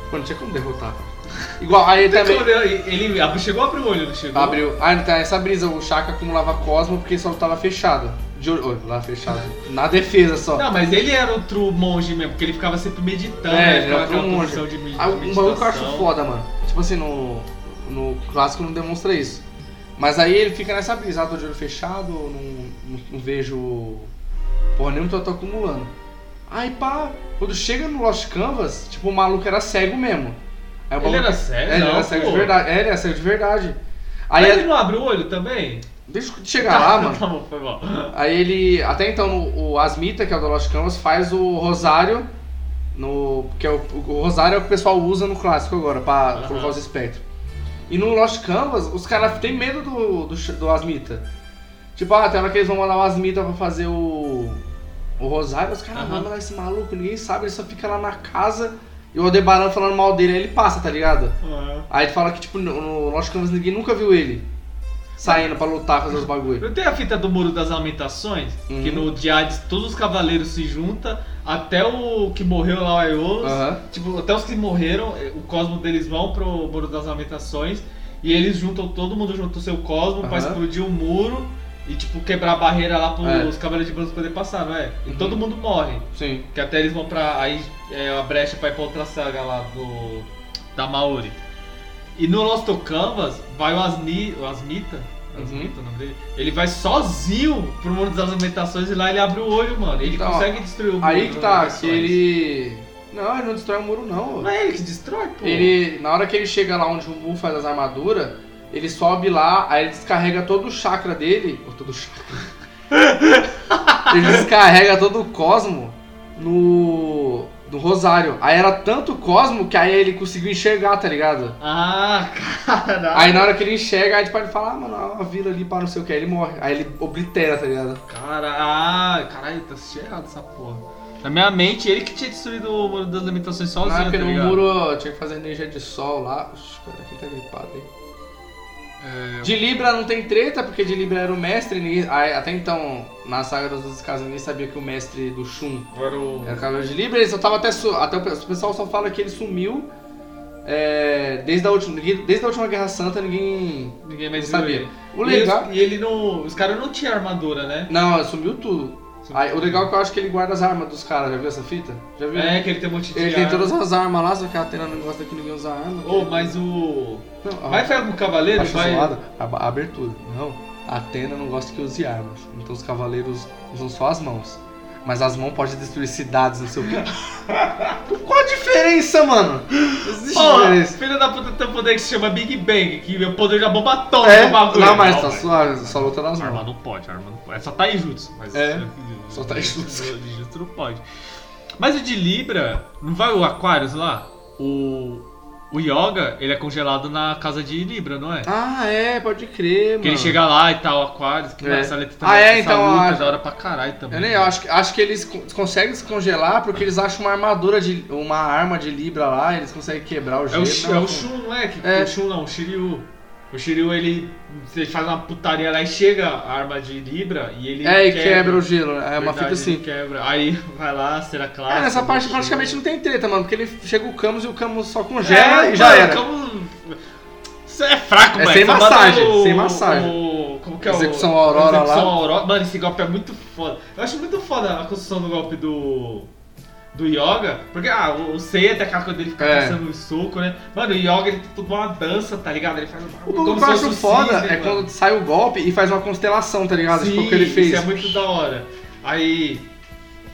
Pô, não tinha como derrotar, cara. Igual, aí ele também. Ele chegou a abrir o olho, não chegou? Abriu. Ah, tá essa brisa, o Shaka acumulava Cosmo porque só tava fechado. De olho, lá fechado. Na defesa só. Não, mas ele era o true monge mesmo, porque ele ficava sempre meditando, É, né? ele Ficava true naquela monge. de me- Ah, um bagulho que eu acho foda, mano. Tipo assim, no, no clássico não demonstra isso. Mas aí ele fica nessa brisa, ah, tô de olho fechado, não, não, não vejo porra nenhuma, tô, tô acumulando. Aí pá, quando chega no Lost Canvas, tipo, o maluco era cego mesmo. Aí Ele era cego? É, ele Não, era cego pô. de verdade. É, ele era cego de verdade. Aí Mas é- ele não abre o olho também? deixa eu chegar lá, mano. Tá bom, foi mal. Aí ele. Até então o Asmita, que é o do Lost Canvas, faz o Rosário. No, que é o, o Rosário é o que o pessoal usa no clássico agora, pra Aham. colocar os espectros. E no Lost Canvas, os caras têm medo do, do, do Asmita. Tipo, ah, tem hora que eles vão mandar o Asmita pra fazer o. O Rosário, os caras Aham. vão mandar esse maluco, ninguém sabe, ele só fica lá na casa e o Aldebaran falando mal dele, aí ele passa, tá ligado? Aí tu fala que, tipo, no, no Lost Canvas ninguém nunca viu ele saindo pra lutar, fazer os bagulho. Não tem a fita do Muro das Lamentações? Uhum. Que no Diades todos os cavaleiros se juntam, até o que morreu lá, o Aeolus, Aham. tipo, até os que morreram, eh, o cosmo deles vão pro Muro das Lamentações, e eles juntam, todo mundo junta o seu cosmo pra Aham. explodir o muro e, tipo, quebrar a barreira lá pros É. cavaleiros de bronze poder passar, não é? E Uhum. todo mundo morre. Sim. Que até eles vão pra. Aí é a brecha pra ir pra outra saga lá do. Da Maori. E no Lost Canvas vai o Asmi, o Asmita. Uhum. Asmita, o nome dele. Ele vai sozinho pro mundo das alimentações e lá ele abre o olho, mano. Ele Então, consegue destruir o mundo. Aí que tá, que ele. Não, ele não destrói o muro não. Não é ele que destrói, pô. Ele. Na hora que ele chega lá onde o Mu faz as armaduras, ele sobe lá, aí ele descarrega todo o chakra dele. Ou todo o chakra. ele descarrega todo o cosmo no. No Rosário. Aí era tanto cosmo que aí ele conseguiu enxergar, tá ligado? Ah, caralho. Aí na hora que ele enxerga, aí ele pode falar, ah, mano, a vila ali para não sei o que, aí ele morre. Aí ele oblitera, tá ligado? Cara, ah, caralho, tá assistindo errado essa porra. Na minha mente, ele que tinha destruído o muro das limitações sozinho, Na tá ligado? muro tinha que fazer energia de sol lá. Oxi, cara, quem tá gripado aí? É, De Libra não tem treta, porque de Libra era o mestre. até então, na saga das duas casas, ninguém sabia que o mestre do Shun agora o... era o Cavaleiro de Libra. Ele só tava até. su- até o pe- o pessoal só fala que ele sumiu é, desde, a última, desde a última Guerra Santa. Ninguém Ninguém mais sabia. ele. O legal. E, ele não. Os caras não tinham armadura, né? Não, sumiu tudo. Aí, o legal é que eu acho que ele guarda as armas dos caras. Já viu essa fita? Já viu? É, que ele tem um monte de Ele tem arma. todas as armas lá, só que a Atena não gosta que ninguém usa arma. Ô, mas o. Não. Vai com o cavaleiro? Vai. a, abertura. Não, a Atena não gosta que use armas. Então os cavaleiros usam só as mãos. Mas as mãos podem destruir cidades, não sei o quê. Qual a diferença, mano? Existe diferença. filho da puta tem um poder que se chama Big Bang, que é o poder da bomba atômica É, não, mas tá suave, só luta nas Arma mãos. não pode, arma não pode. É só Taijutsu, mas. É, só Taijutsu. Taijutsu não pode. Mas o de Libra, não vai o Aquarius lá? O. O Yoga, ele é congelado na casa de Libra, não é? Ah, é, pode crer, mano. Que ele chega lá e tal, Aquarius, que É. essa letra Ah, é, então, luta a- é da hora pra caralho também. Eu nem eu acho, que- acho que eles con- conseguem descongelar porque eles acham uma armadura de. uma arma de Libra lá, eles conseguem quebrar o É gelo. o, é o Shun, não é? Que, É. O Shun não, o Shiryu. O Shiryu, ele, ele faz uma putaria lá e chega a arma de Libra e ele É, e quebra o gelo, né? É uma Verdade, fita assim. Quebra. Aí vai lá, será clássica. É, nessa parte praticamente não tem treta, mano, porque ele chega o Camus e o Camus só congela É, e já mano, era. Como... Isso é fraco, É mano. sem massagem, o- sem massagem. o- como que é Execução o... Aurora Execução lá. Aurora. Mano, esse golpe é muito foda. Eu acho muito foda a construção do golpe do... Do Yoga, porque ah, o o Seiya tem aquela coisa dele ficar É. caçando o soco, né? Mano, o Yoga ele tem tudo uma dança, tá ligado? Ele faz um O que eu acho foda cisne, é mano. quando sai o golpe e faz uma constelação, tá ligado? Sim, tipo o que ele fez. Isso é muito da hora. Aí,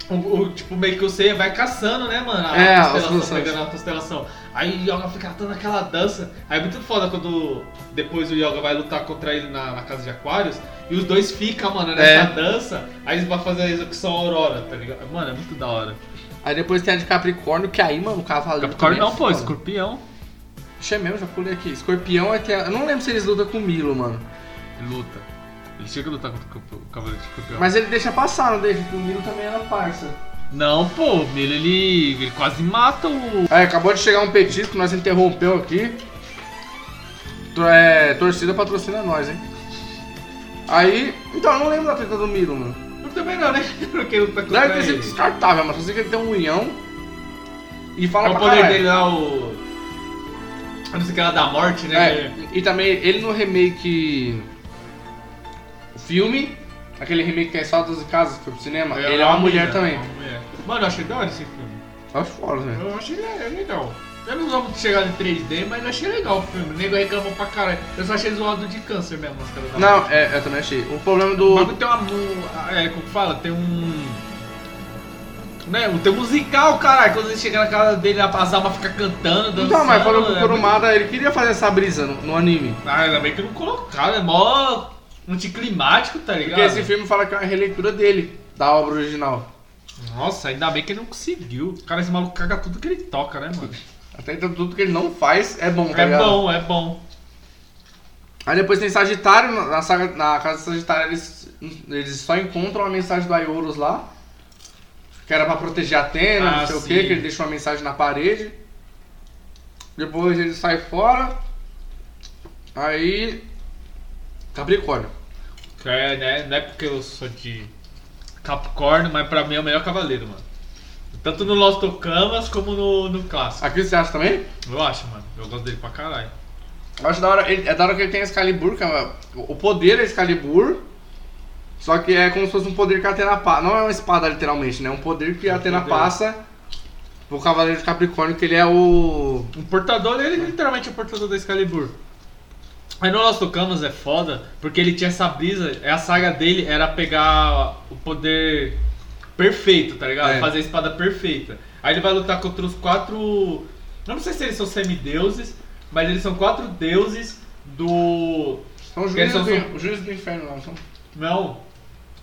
o, o- tipo, meio que o Seiya vai caçando, né, mano? A É, constelação, pegando a constelação. Aí o Yoga fica dando aquela dança. Aí é muito foda quando depois o Yoga vai lutar contra ele na, na casa de Aquários. E os dois ficam, mano, nessa É. dança. Aí eles vão fazer a execução Aurora, tá ligado? Mano, é muito da hora. Aí depois tem a de Capricórnio, que aí, mano, o cavaleiro. Capricórnio também não, é pô, escorpião. Deixa mesmo, já pulei aqui. Escorpião é que. Eu não lembro se eles lutam com o Milo, mano. Luta. Ele chega a lutar contra o Cavaleiro de Escorpião. Mas ele deixa passar, não deixa? Porque o Milo também era parça. Não, pô, ele, ele, ele quase mata o. Aí, acabou de chegar um petisco, nós interrompeu aqui. É, torcida patrocina nós, hein? Aí. Então, eu não lembro da treta do Miro, mano. Também não, né? Porque ele tá Deve ter sido descartável, mas só sei que ele tem um unhão. E É fala o pra poder caralho. dele lá, o. Eu não sei que lá da morte, né? É, e também ele no remake. O filme, aquele remake que é só 12 casas que foi pro cinema, ele é uma mulher também. uma mulher. Mano, eu achei da hora esse filme. Eu acho foda, né? Eu achei é, legal. Eu não vou chegar em 3D, mas achei legal o filme. O nego reclamou pra caralho. Eu só achei zoado de câncer mesmo, Não, é, eu também achei. O problema O do. bagulho tem uma. É, como que fala? Tem um. Né? Tem um musical, caralho. Quando ele chega na casa dele, as almas ficam cantando, dançando. Então, mas falando é pro muito- Kurumada, ele queria fazer essa brisa no, no anime. Ah, ainda bem que não colocaram, é mó anticlimático, tá ligado? Porque esse filme fala que é uma releitura dele, da obra original. Nossa, ainda bem que ele não conseguiu. Cara, esse maluco caga tudo que ele toca, né, mano? Até então tudo que ele não faz é bom, tá É ligado? bom, é bom. Aí depois tem Sagitário, na, saga, na casa de Sagitário eles, eles só encontram a mensagem do Aioros lá. Que era pra proteger a Atena, Ah, não sei o sim. que, que ele deixa uma mensagem na parede. Depois ele sai fora. Aí. Capricórnio. É, né? Não é porque eu sou de Capricórnio, mas pra mim é o melhor cavaleiro, mano. Tanto no Lost Camas como no, no clássico. Aqui você acha também? Eu acho, mano. Eu gosto dele pra caralho. Eu acho da hora, ele- é da hora que ele tem Excalibur, que é, o poder é Excalibur, só que é como se fosse um poder que a Atena passa. Não é uma espada literalmente, né? É um poder que a É Atena passa pro Cavaleiro de Capricórnio, que ele é o. O portador, ele literalmente é o portador da Excalibur. Aí no Lost Camas é foda, porque ele tinha essa brisa, a saga dele era pegar o poder perfeito, tá ligado? É. Fazer a espada perfeita. Aí ele vai lutar contra os quatro. Eu não sei se eles são semideuses, mas eles são quatro deuses do. São os juízes são do, juízes do inferno não são? Não.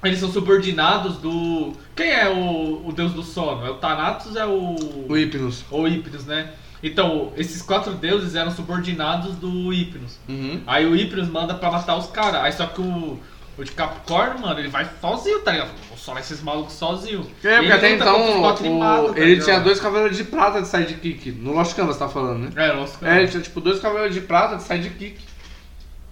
Eles são subordinados do. Quem é o, o deus do sono? É o Thanatos é o. O Hypnos. Ou Hypnos, né? Então, esses quatro deuses eram subordinados do Hypnos. Uhum. Aí o Hypnos manda pra matar os caras. Aí só que o, o de Capricórnio, mano, ele vai sozinho, tá ligado? Vou solar esses malucos sozinho. É, porque Ele até então o- tá ele ligado? tinha dois cavaleiros de prata de sidekick. No Lost Canvas tá falando, né? É, nossa, É, ele tinha tipo dois cavaleiros de prata de sidekick.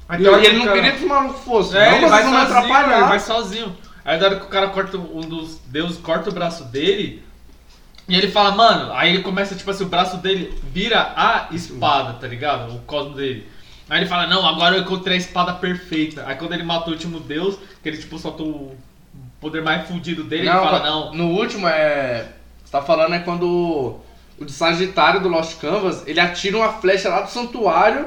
Aí E, hora e ele que o não queria que os malucos fossem. É, não, ele vai sozinho, atrapalhar. ele vai sozinho. Aí da hora que o cara corta, um dos deuses corta o braço dele, e ele fala, mano, aí ele começa, tipo assim, o braço dele vira a espada, tá ligado? O cosmo dele. Aí ele fala, não, agora eu encontrei a espada perfeita. Aí quando ele mata o último deus, que ele tipo soltou o poder mais fudido dele, ele fala, não. No último é. Você tá falando é quando o de Sagitário do Lost Canvas, ele atira uma flecha lá do santuário.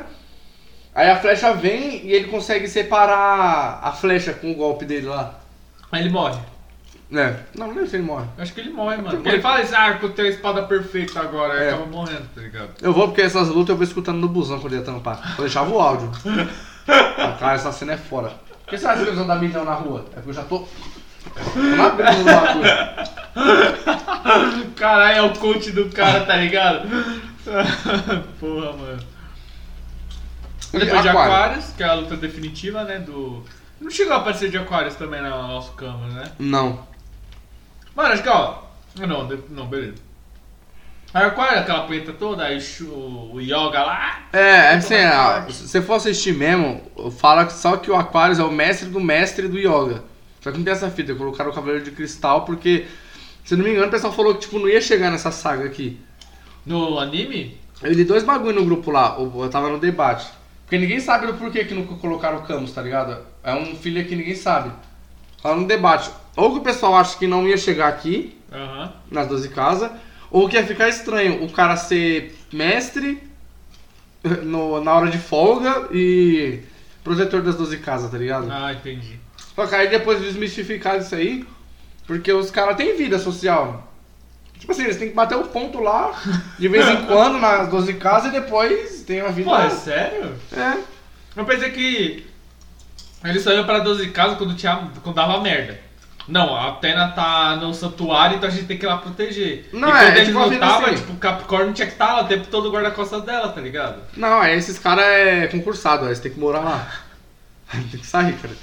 Aí a flecha vem e ele consegue separar a flecha com o golpe dele lá. Aí ele morre. É. Não, não lembro se ele morre. Eu acho que ele morre, mano. Por quê? Ele fala assim, ah, encontrei a espada perfeita agora, aí É. acaba morrendo, tá ligado? Eu vou porque essas lutas eu vou escutando no busão quando eu ia tampar. Eu deixava o áudio. Ah, Cara, essa cena é fora. Por que você acha que eles vão dar milhão na rua? É porque eu já tô. na. Caralho, é o coach do cara, tá ligado? Porra, mano. E Depois de? Aquarius, que é a luta definitiva, né? Do. Não chegou a aparecer de Aquarius também no nosso cama, né? Não. Mano, acho que ó. Não, não, beleza. Aí Aquarius, aquela punheta toda, aí o, Yoga lá. É, é assim, se você for assistir mesmo, fala só que o Aquarius é o mestre do mestre do Yoga. Só que não tem essa fita, colocaram o Cavaleiro de Cristal porque, se não me engano, o pessoal falou que tipo, não ia chegar nessa saga aqui. No anime? Eu li dois bagulho no grupo lá, eu eu tava no debate. Porque ninguém sabe do porquê que nunca colocaram o Camus, tá ligado? É um filho que ninguém sabe. Tava no debate. Ou que o pessoal acha que não ia chegar aqui, Aham. nas 12 casas, ou que ia ficar estranho o cara ser mestre no- na hora de folga e protetor das 12 casas, tá ligado? Ah, entendi. Só que aí depois desmistificar isso aí, porque os caras têm vida social. Tipo assim, eles têm que bater o ponto lá, de vez em quando, nas 12 casas, e depois tem uma vida. Pô, é sério? É. Eu pensei que ele só ia pra 12 casas quando, tinha, quando dava merda. Não, a Atena tá no santuário, então a gente tem que ir lá proteger. Não, e é, quando é ele tipo voltava, assim. tipo, o Capricórnio tinha que estar lá o tempo todo guarda-costas dela, tá ligado? Não, aí esses caras é concursado, aí você tem que morar lá. tem que sair, cara.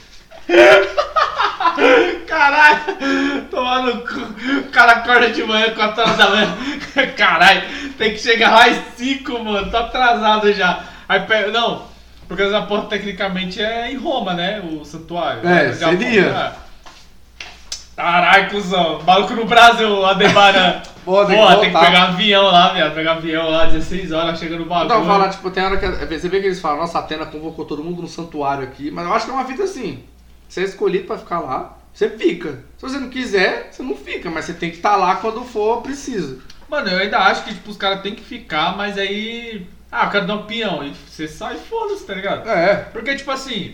Caralho, tomar no cu. O cara acorda de manhã, 4 horas da manhã. Caralho, tem que chegar lá às 5, mano. Tô atrasado já. Aí, pe- não, Porque essa porra tecnicamente é em Roma, né? O santuário. É, No Japão, seria. Caralho, cuzão. Maluco no Brasil, Adebaran. Pô, tem que tem que pegar avião lá, viado. Pegar avião lá, 16 horas, chega no bagulho. Então, falar, tipo, tem hora que. Você vê que eles falam, nossa, a Atena convocou todo mundo no santuário aqui, mas eu acho que é uma vida assim. Você é escolhido pra ficar lá, você fica. Se você não quiser, você não fica, mas você tem que estar lá quando for preciso. Mano, eu ainda acho que, tipo, os caras têm que ficar, mas aí... Ah, eu quero dar um peão. E você sai, foda-se, tá ligado? É. Porque, tipo assim...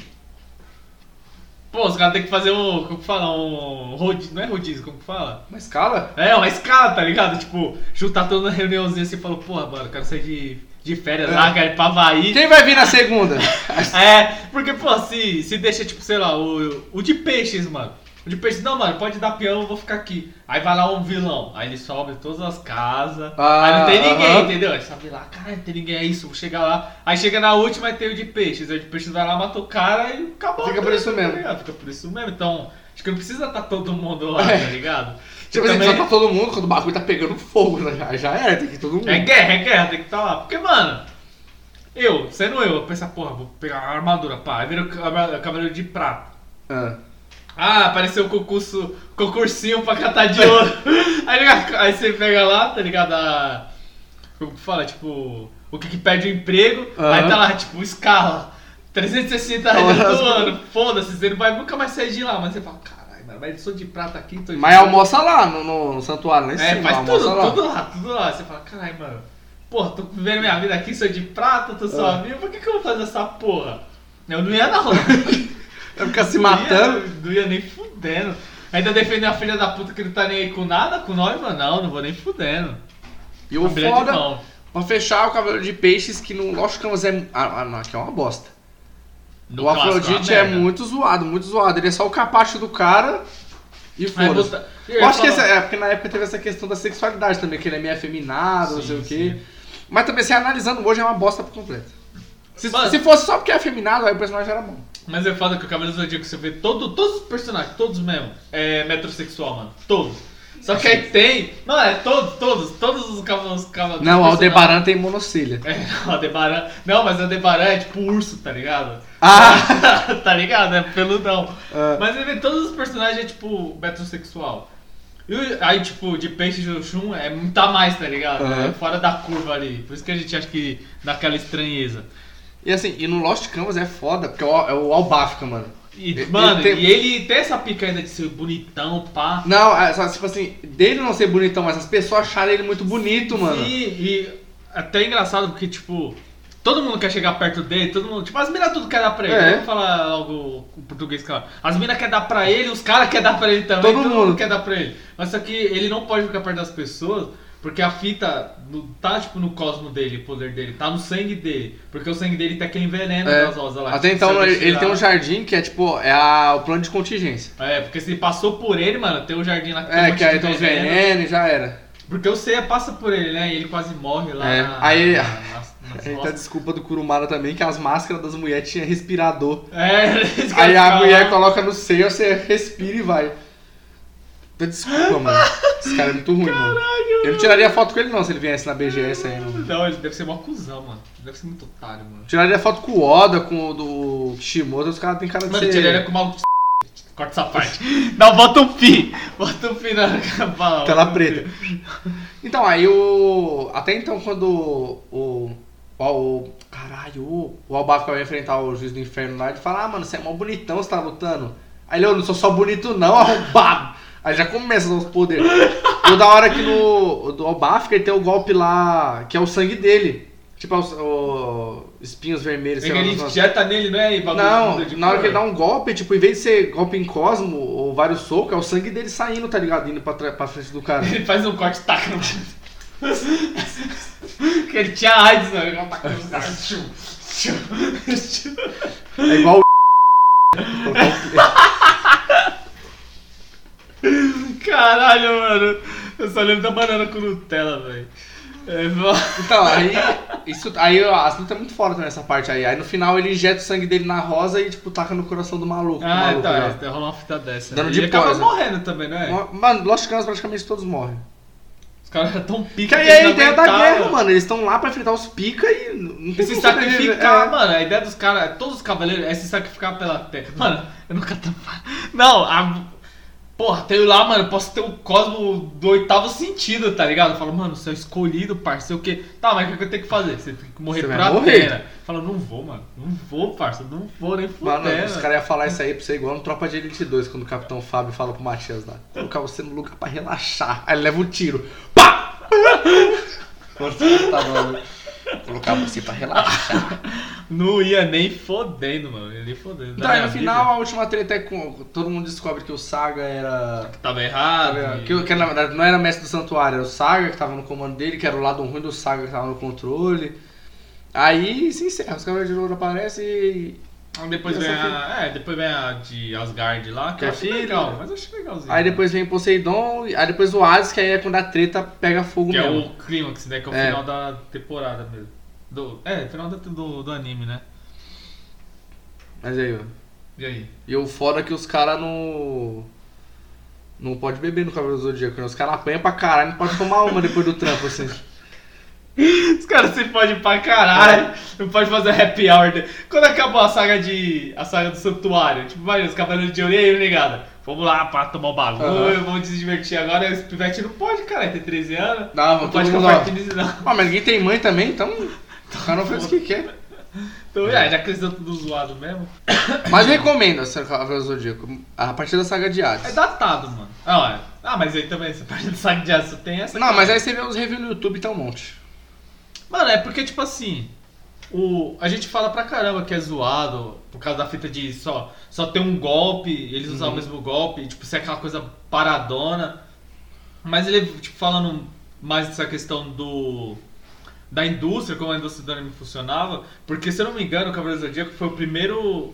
Pô, os caras têm que fazer um... Como que fala? Um rodízio. Não é rodízio, como que fala? Uma escala? É, uma escala, tá ligado? Tipo, juntar toda uma reuniãozinha assim e falou, porra, mano, quero sair de, de férias É. lá, quero ir pra Havaí. Quem vai vir na segunda? É, porque, pô, se, se deixa, tipo, sei lá, o, o de peixes, mano. O de peixes, não, mano, pode dar peão, eu vou ficar aqui. Aí vai lá um vilão, aí ele sobe todas as casas, Ah, aí não tem ninguém, aham. entendeu? Aí sobe lá, caralho, não tem ninguém, é isso, vou chegar lá. Aí chega na última e tem o de peixes, aí o de peixes vai lá, mata o cara e acabou. Fica a por isso tá mesmo. ligado? Fica por isso mesmo, então, acho que não precisa estar todo mundo lá, É. tá ligado? Tipo Também- só tá todo mundo quando o bagulho tá pegando fogo, né? já, já era, tem que ir todo mundo. É guerra, é guerra, tem que estar lá. Porque, mano, eu, sendo eu, eu penso, porra, vou pegar uma armadura, pá, aí vira o cava- cavaleiro de prata. Ah. Ah, apareceu o concurso, concursinho pra catar de ouro. aí, aí você pega lá, tá ligado? A, como que fala? Tipo, o que, que pede o emprego. Aham. Aí tá lá, tipo, escala. 360 reais do ano. Foda-se, você não vai nunca mais sair de lá. Mas você fala, caralho, mano, mas sou de prata aqui, tô de Mas ouro." almoça lá no, no, no santuário, em É, cima. faz tudo, lá. tudo lá, tudo lá. Você fala, caralho, mano. Porra, tô vivendo minha vida aqui, sou de prata, tô É. suave. Por que, que eu vou fazer essa porra? Eu não ia não. Vai ficar se Não matando. Não ia nem fudendo. Ainda defender a filha da puta que não tá nem aí com nada, com nós, mano. Não, não vou nem fudendo. E o foda, pra fechar, o Cavaleiro de Peixes, que no Lost Canvas é. Ah, ah, não, aqui é uma bosta. No o clássico, Afrodite é merda. muito zoado, muito zoado. Ele é só o capacho do cara e foda-se. Eu acho que falar- é porque na época teve essa questão da sexualidade também, que ele é meio afeminado, não Sim, sei o quê. sim. Mas também, se analisando hoje, é uma bosta por completo. Se, Mano. se fosse só porque é afeminado, aí o personagem era bom. Mas é foda que o Cavaleiro do Zodíaco você vê todo, todos os personagens, todos mesmo, é metrosexual, mano. Todos. Só que aí tem. Não, é todos, todos, todos os cavaleiros. cavaleiros Não, o Aldebaran tem monocília. É, o Aldebaran. Não, mas o Aldebaran é tipo urso, tá ligado? Ah! tá ligado? É peludão. Ah. Mas ele vê todos os personagens é tipo metrosexual. E aí, tipo, de peixe de Oxum é muito a mais, tá ligado? É fora da curva ali. Por isso que a gente acha que dá aquela estranheza. E assim, e no Lost Canvas é foda, porque é o, é o Albafica, mano. E, mano, ele tem- e ele tem essa pica ainda de ser bonitão, pá. Não, é só, tipo assim, dele não ser bonitão, mas as pessoas acharem ele muito bonito, mano. E, e até é engraçado porque, tipo, todo mundo quer chegar perto dele, todo mundo. Tipo, as minas tudo quer dar pra ele. É. Vamos falar algo em português, claro. As minas quer dar pra ele, os caras quer dar pra ele também. Todo Todo, mundo. mundo quer dar pra ele. Mas só que ele não pode ficar perto das pessoas. Porque a fita no- tá, tipo, no cosmo dele, o poder dele, tá no sangue dele. Porque o sangue dele tá aquele veneno É. das rosas lá. Até tipo, então ele, ele tem um jardim que é tipo, é a- o plano de contingência. É, porque se passou por ele, mano, tem um jardim lá que tem um É, que aí tem os veneno. venenos e já era. Porque o Seiya passa por ele, né? E ele quase morre lá. É, na- aí- na- nas Aí tá a desculpa do Kurumara também, que as máscaras das mulheres tinham respirador. É, Aí a mulher coloca no seio, você respira e vai. Desculpa, mano. Esse cara é muito ruim, mano. Eu não tiraria foto com ele não, se ele viesse na BGS aí, mano. Não, ele deve ser mó cuzão, mano. Deve ser muito otário, mano. Tiraria foto com o Oda, com o do Kishimoto, os caras têm cara de Mano, ser... tiraria com o maluco. Corta essa parte. Não, bota um pi. Bota um pi na Tela preta. Então, aí o. Até então, quando o. O. o caralho, o, o Albafica vai enfrentar o juiz do inferno lá, ele fala: Ah, mano, você é mó bonitão, você tá lutando. Aí ele, eu não sou só bonito, não, arrombado. Aí já começa os poderes. E o da hora que no. o Do Albafica ele tem o golpe lá, que é o sangue dele. Tipo, os o, espinhos vermelhos. É sei que lá, ele negócios. injeta nele, não é? Não, na hora cor. que ele dá um golpe, tipo, em vez de ser golpe em cosmo ou vários socos, é o sangue dele saindo, tá ligado? Indo pra, pra frente do cara. Ele faz um corte e taca no. que ele tinha AIDS, né? Ele. É igual o. Caralho, mano. Eu só lembro da banana com Nutella, velho. É. Então, aí. Isso, aí as lutas é muito foda também essa parte aí. Aí no final ele injeta o sangue dele na rosa e, tipo, taca no coração do maluco. Ah, maluco tá. já. É, rolar uma fita dessa. Dando e de ele acaba né? morrendo também, não é? Mano, Lost Canvas praticamente todos morrem. caras eram tão pica Que aí é a ideia da guerra, mano. Eles estão lá pra enfrentar os pica e não E tem se como sobreviver. sacrificar, É. mano, a ideia dos caras, todos os cavaleiros é se sacrificar pela terra. Mano, eu nunca tô. Não, a. Porra, tenho lá, mano, eu posso ter o cosmo do oitavo sentido, tá ligado? Eu falo, mano, você é escolhido, parceiro, o quê? Tá, mas o que eu tenho que fazer? Você tem que morrer Você morrer. Atena. Fala, não vou, mano, não vou, parça, não vou nem Mano, fuder. os caras iam falar isso aí pra você igual no Tropa de Elite 2, quando o Capitão Fábio fala pro Matias lá. Colocar você no lugar pra relaxar. Aí ele leva um tiro. Pá! Nossa, tá mano. Colocar você pra relaxar. Não ia nem fodendo, mano, ia nem fodendo. Então, aí no final a última treta é com. Todo mundo descobre que o Saga era. Tava errado. Que, que na verdade não era mestre do santuário, era o Saga que tava no comando dele, que era o lado ruim do Saga que tava no controle. Aí se encerra, os Cavaleiros de Ouro aparecem e. Depois vem a. É, depois vem a de Asgard lá, que, Que eu é achei legal, mas achei legalzinho. Aí depois vem Poseidon, aí depois o Hades, que aí é quando a treta pega fogo Que é mesmo. o clímax, né? Que é o É. final da temporada mesmo. Do, é, final do, do, do anime, né? Mas aí, ó. E aí? E o foda é que os caras não. Não pode beber no Cavaleiro do Zodíaco, né? Os caras apanham pra caralho, não pode tomar uma depois do trampo, assim. Os caras se podem pra caralho. Não pode fazer happy hour. de- Quando acabou a saga de. a saga do santuário, tipo, vai, os cavaleiros de ouro e aí, negada. Vamos lá pra tomar o bagulho, Aham. vamos se divertir agora. Esse pivete não pode, cara, tem 13 anos. Não, não pode ficar partindo não. Ah, mas ninguém tem mãe também, então. O cara não faz o que quer. Então, é, já estão tudo zoado mesmo. Mas recomendo esse Cavaleiro Zodíaco. A partir da saga de É Hades. datado, mano. Ah, é. ah mas aí também, essa parte do saga de aço tem essa. Não, cara. mas aí você vê os reviews no YouTube, tá um monte. Mano, é porque, tipo assim, o, a gente fala pra caramba que é zoado por causa da fita de só, só ter um golpe, eles usam Uhum. o mesmo golpe, tipo, ser aquela coisa paradona. Mas ele, tipo, falando mais dessa questão do. Da indústria, como a indústria do anime funcionava, porque se eu não me engano, o Cavaleiro do Zodíaco foi o primeiro.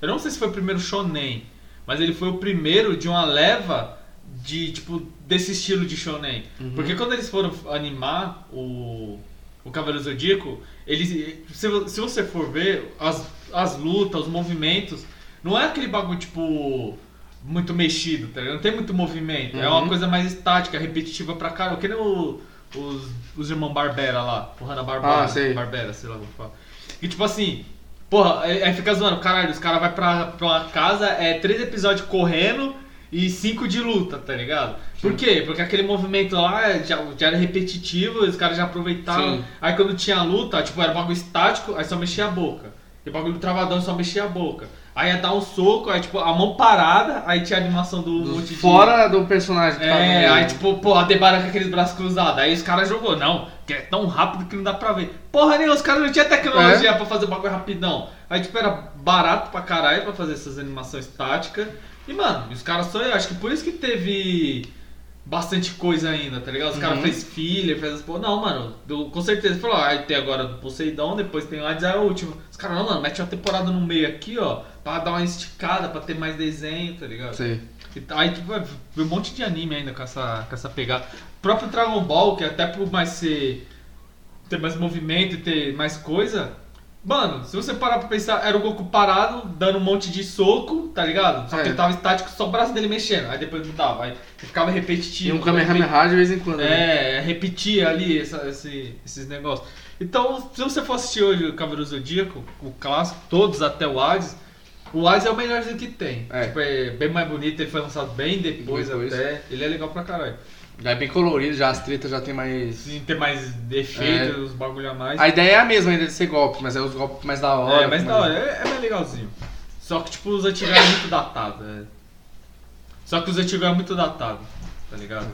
Eu não sei se foi o primeiro shonen, mas ele foi o primeiro de uma leva de, tipo, desse estilo de shonen. Porque quando eles foram animar o, o Cavaleiro Zodíaco, eles, se, se você for ver, as, as lutas, os movimentos, não é aquele bagulho, tipo, muito mexido, tá ligado? Não tem muito movimento. É uma Uhum. coisa mais estática, repetitiva pra caramba. Que nem o- os, os irmãos Barbera lá, o Hanna-Barbera, Ah, sei. Barbera, sei lá como fala. E tipo assim, porra, aí fica zoando, caralho, os caras vão pra, pra uma casa, é três episódios correndo e cinco de luta, tá ligado? Por quê? Porque aquele movimento lá já, já era repetitivo, os caras já aproveitavam. Sim. Aí quando tinha luta, tipo, era um bagulho estático, aí só mexia a boca. E bagulho travadão só mexia a boca. Aí ia dar um soco, aí tipo, a mão parada, aí tinha a animação do monte de. Fora do personagem que É, no- aí tipo, pô, a Debara com aqueles braços cruzados. Aí os caras jogou, não, que é tão rápido que não dá pra ver. Porra nenhuma, os caras não tinham tecnologia É. pra fazer o bagulho rapidão. Aí tipo, era barato pra caralho pra fazer essas animações táticas. E mano, os caras só, eu acho que por isso que teve bastante coisa ainda, tá ligado? Os caras Uhum. fez filler, fez as porra. Não, mano, do- com certeza. Falou, ah, tem agora do Poseidon, depois tem o Hades, aí é o último. Os caras, não, mano, mete uma temporada no meio aqui, ó, pra dar uma esticada, pra ter mais desenho, tá ligado? Sei. E Aí tipo, ver um monte de anime ainda com essa, com essa pegada. O próprio Dragon Ball, que até por mais ser. ter mais movimento e ter mais coisa. Mano, se você parar pra pensar, era o Goku parado, dando um monte de soco, tá ligado? Só que É. ele tava estático, só o braço dele mexendo. Aí depois mudava, aí ficava E repetitivo. um Kamehameha de vez em quando. né? É, repetia ali essa- esse- esses negócios. Então, se você for assistir hoje o Cavaleiro Zodíaco, o clássico, todos até o Hades, o Hades é o melhorzinho que tem. É. Tipo, é bem mais bonito, ele foi lançado bem depois, Depois. até. Ele é legal pra caralho. Já é bem colorido, já as tretas já tem mais. Sim, tem mais efeitos, É. os bagulho a mais. A ideia é a mesma ainda de ser golpe, mas é os golpes mais da hora. é, mas com da mais- hora, é, é mais legalzinho. Só que, tipo, os antigos é muito datado. é. Só que os antigos é muito datado, tá ligado?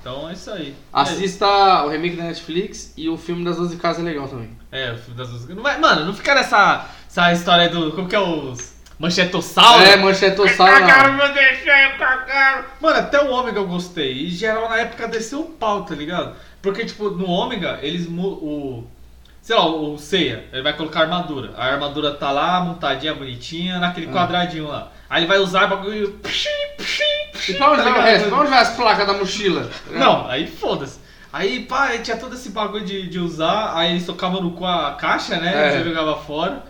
Então é isso aí. Assista o remake da Netflix e o filme das 12 casas é legal também. É, o filme das músicas. Não vai, mano, não fica nessa essa história do. Como que é os. Manchetossauro? É, manchetossauro. Cagaram não. meu desenho, cagaram. Mano, até o Ômega eu gostei. E geral na época desceu o pau, tá ligado? Porque, tipo, no Ômega, eles o. Sei lá, o Seiya, ele vai colocar armadura. A armadura tá lá, montadinha, bonitinha, naquele Ah. quadradinho lá. Aí ele vai usar o bagulho. Pshim, pshim, pshim, E pra onde tá vai o resto? Pra onde vai as placas da mochila? Não, aí foda-se. Aí, pá, tinha todo esse bagulho de, de usar, aí eles tocavam no cu a caixa, né? É. Você jogava fora.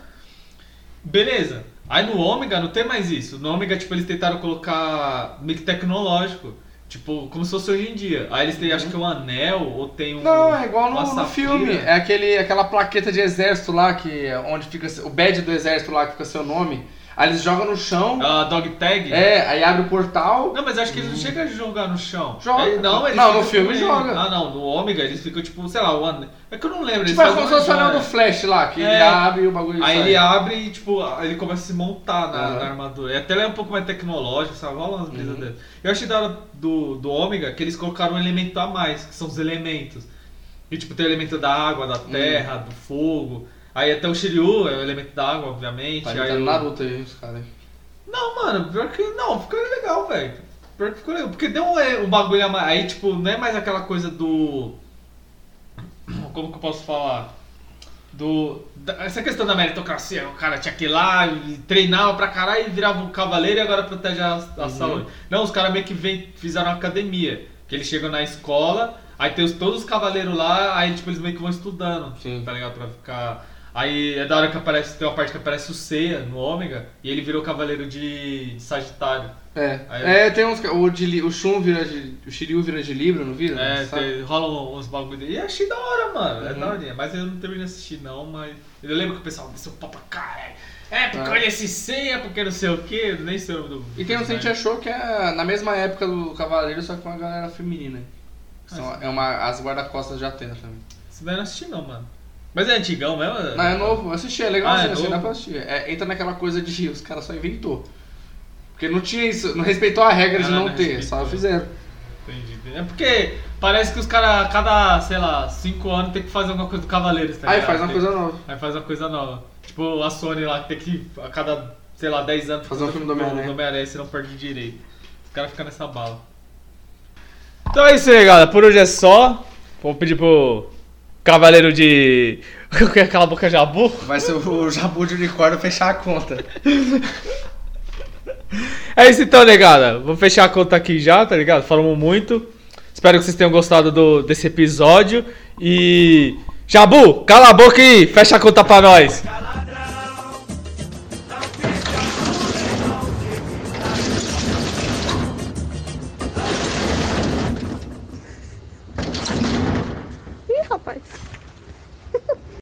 Beleza. Aí no Ômega não tem mais isso. No Ômega, tipo, eles tentaram colocar meio que tecnológico. Tipo, como se fosse hoje em dia. Aí eles têm, acho que um anel, ou tem um. Não, é igual no, no filme. É aquele, aquela plaqueta de exército lá, que é onde fica. O badge do exército lá que fica seu nome. Aí eles jogam no chão. A dog tag? É, aí abre o portal. Não, mas acho que eles não chegam a jogar no chão. Joga. Não, eles Não, no filme joga. Ah, não, no Ômega eles ficam tipo, sei lá, o anel. É que eu não lembro. Tipo, é como se fosse o anel do joia. Flash lá, que ele É. abre e o bagulho Aí sai. ele abre e, tipo, aí ele começa a se montar na, Aham. na armadura. E até ele é um pouco mais tecnológico, sabe? Rola umas brisas Uhum. dessas. Eu achei da hora do, do Ômega que eles colocaram um elemento a mais, que são os elementos. E, tipo, tem o elemento da água, da terra, do fogo. Aí até o Shiryu é o elemento da água, obviamente. Tá aí imitando o- Naruto aí, os caras. Não, mano, pior que não, ficou legal, velho. Pior que ficou legal. Porque deu um, é, um bagulho a mais. Aí, tipo, não é mais aquela coisa do. Como que eu posso falar? Do. da- essa questão da meritocracia, o cara tinha que ir lá e treinava pra caralho e virava um cavaleiro e agora protege a, a Uhum. saúde. Não, os caras meio que vem, fizeram uma academia. Que eles chegam na escola, aí tem os, todos os cavaleiros lá, aí tipo, eles meio que vão estudando. Sim. Tá ligado? Pra ficar. Aí é da hora que aparece, tem uma parte que aparece o Seiya no Ômega e ele virou cavaleiro de, de Sagitário. É. Aí- é, tem uns. O, de, o Shun vira de. O Shiryu vira de Libra, não vira? É, Sabe? tem, rolam uns bagulho dele. E achei da hora, mano. É Uhum. da hora. Mas eu não terminei de assistir, não. Mas eu lembro que o pessoal desceu pau pra caralho. É, porque Ah. olha esse Seiya, porque não sei o que. Nem sei o nome do. E tem um que a gente achou que é na mesma época do Cavaleiro, só que com a galera feminina. São, Ah, é uma, as guarda-costas de Atena também. Isso daí eu não assisti, não, mano. Mas é antigão mesmo? Não, é novo, eu assisti, é legal Ah, é assim, novo? dá pra assistir. É, entra naquela coisa de os caras só inventou. Porque não tinha isso, não respeitou a regra de Ah, não não ter, respeitou. só fizeram. Entendi. É porque parece que os caras, cada, sei lá, 5 anos tem que fazer alguma coisa do Cavaleiros, tá Aí faz uma Tem- coisa nova. Aí faz uma coisa nova. Tipo a Sony lá que tem que, a cada, sei lá, 10 anos, Fazer um filme do Homem-Aranha. Homem-Aranha, se não perde direito. Os caras ficam nessa bala. Então é isso aí, galera. Por hoje é só. Vou pedir pro Cavaleiro de. Aquela boca jabu? Vai ser o Jabu de unicórnio fechar a conta. É isso então, negada. Vou fechar a conta aqui já, tá ligado? Falamos muito. Espero que vocês tenham gostado do, desse episódio. E. Jabu, cala a boca e fecha a conta pra nós.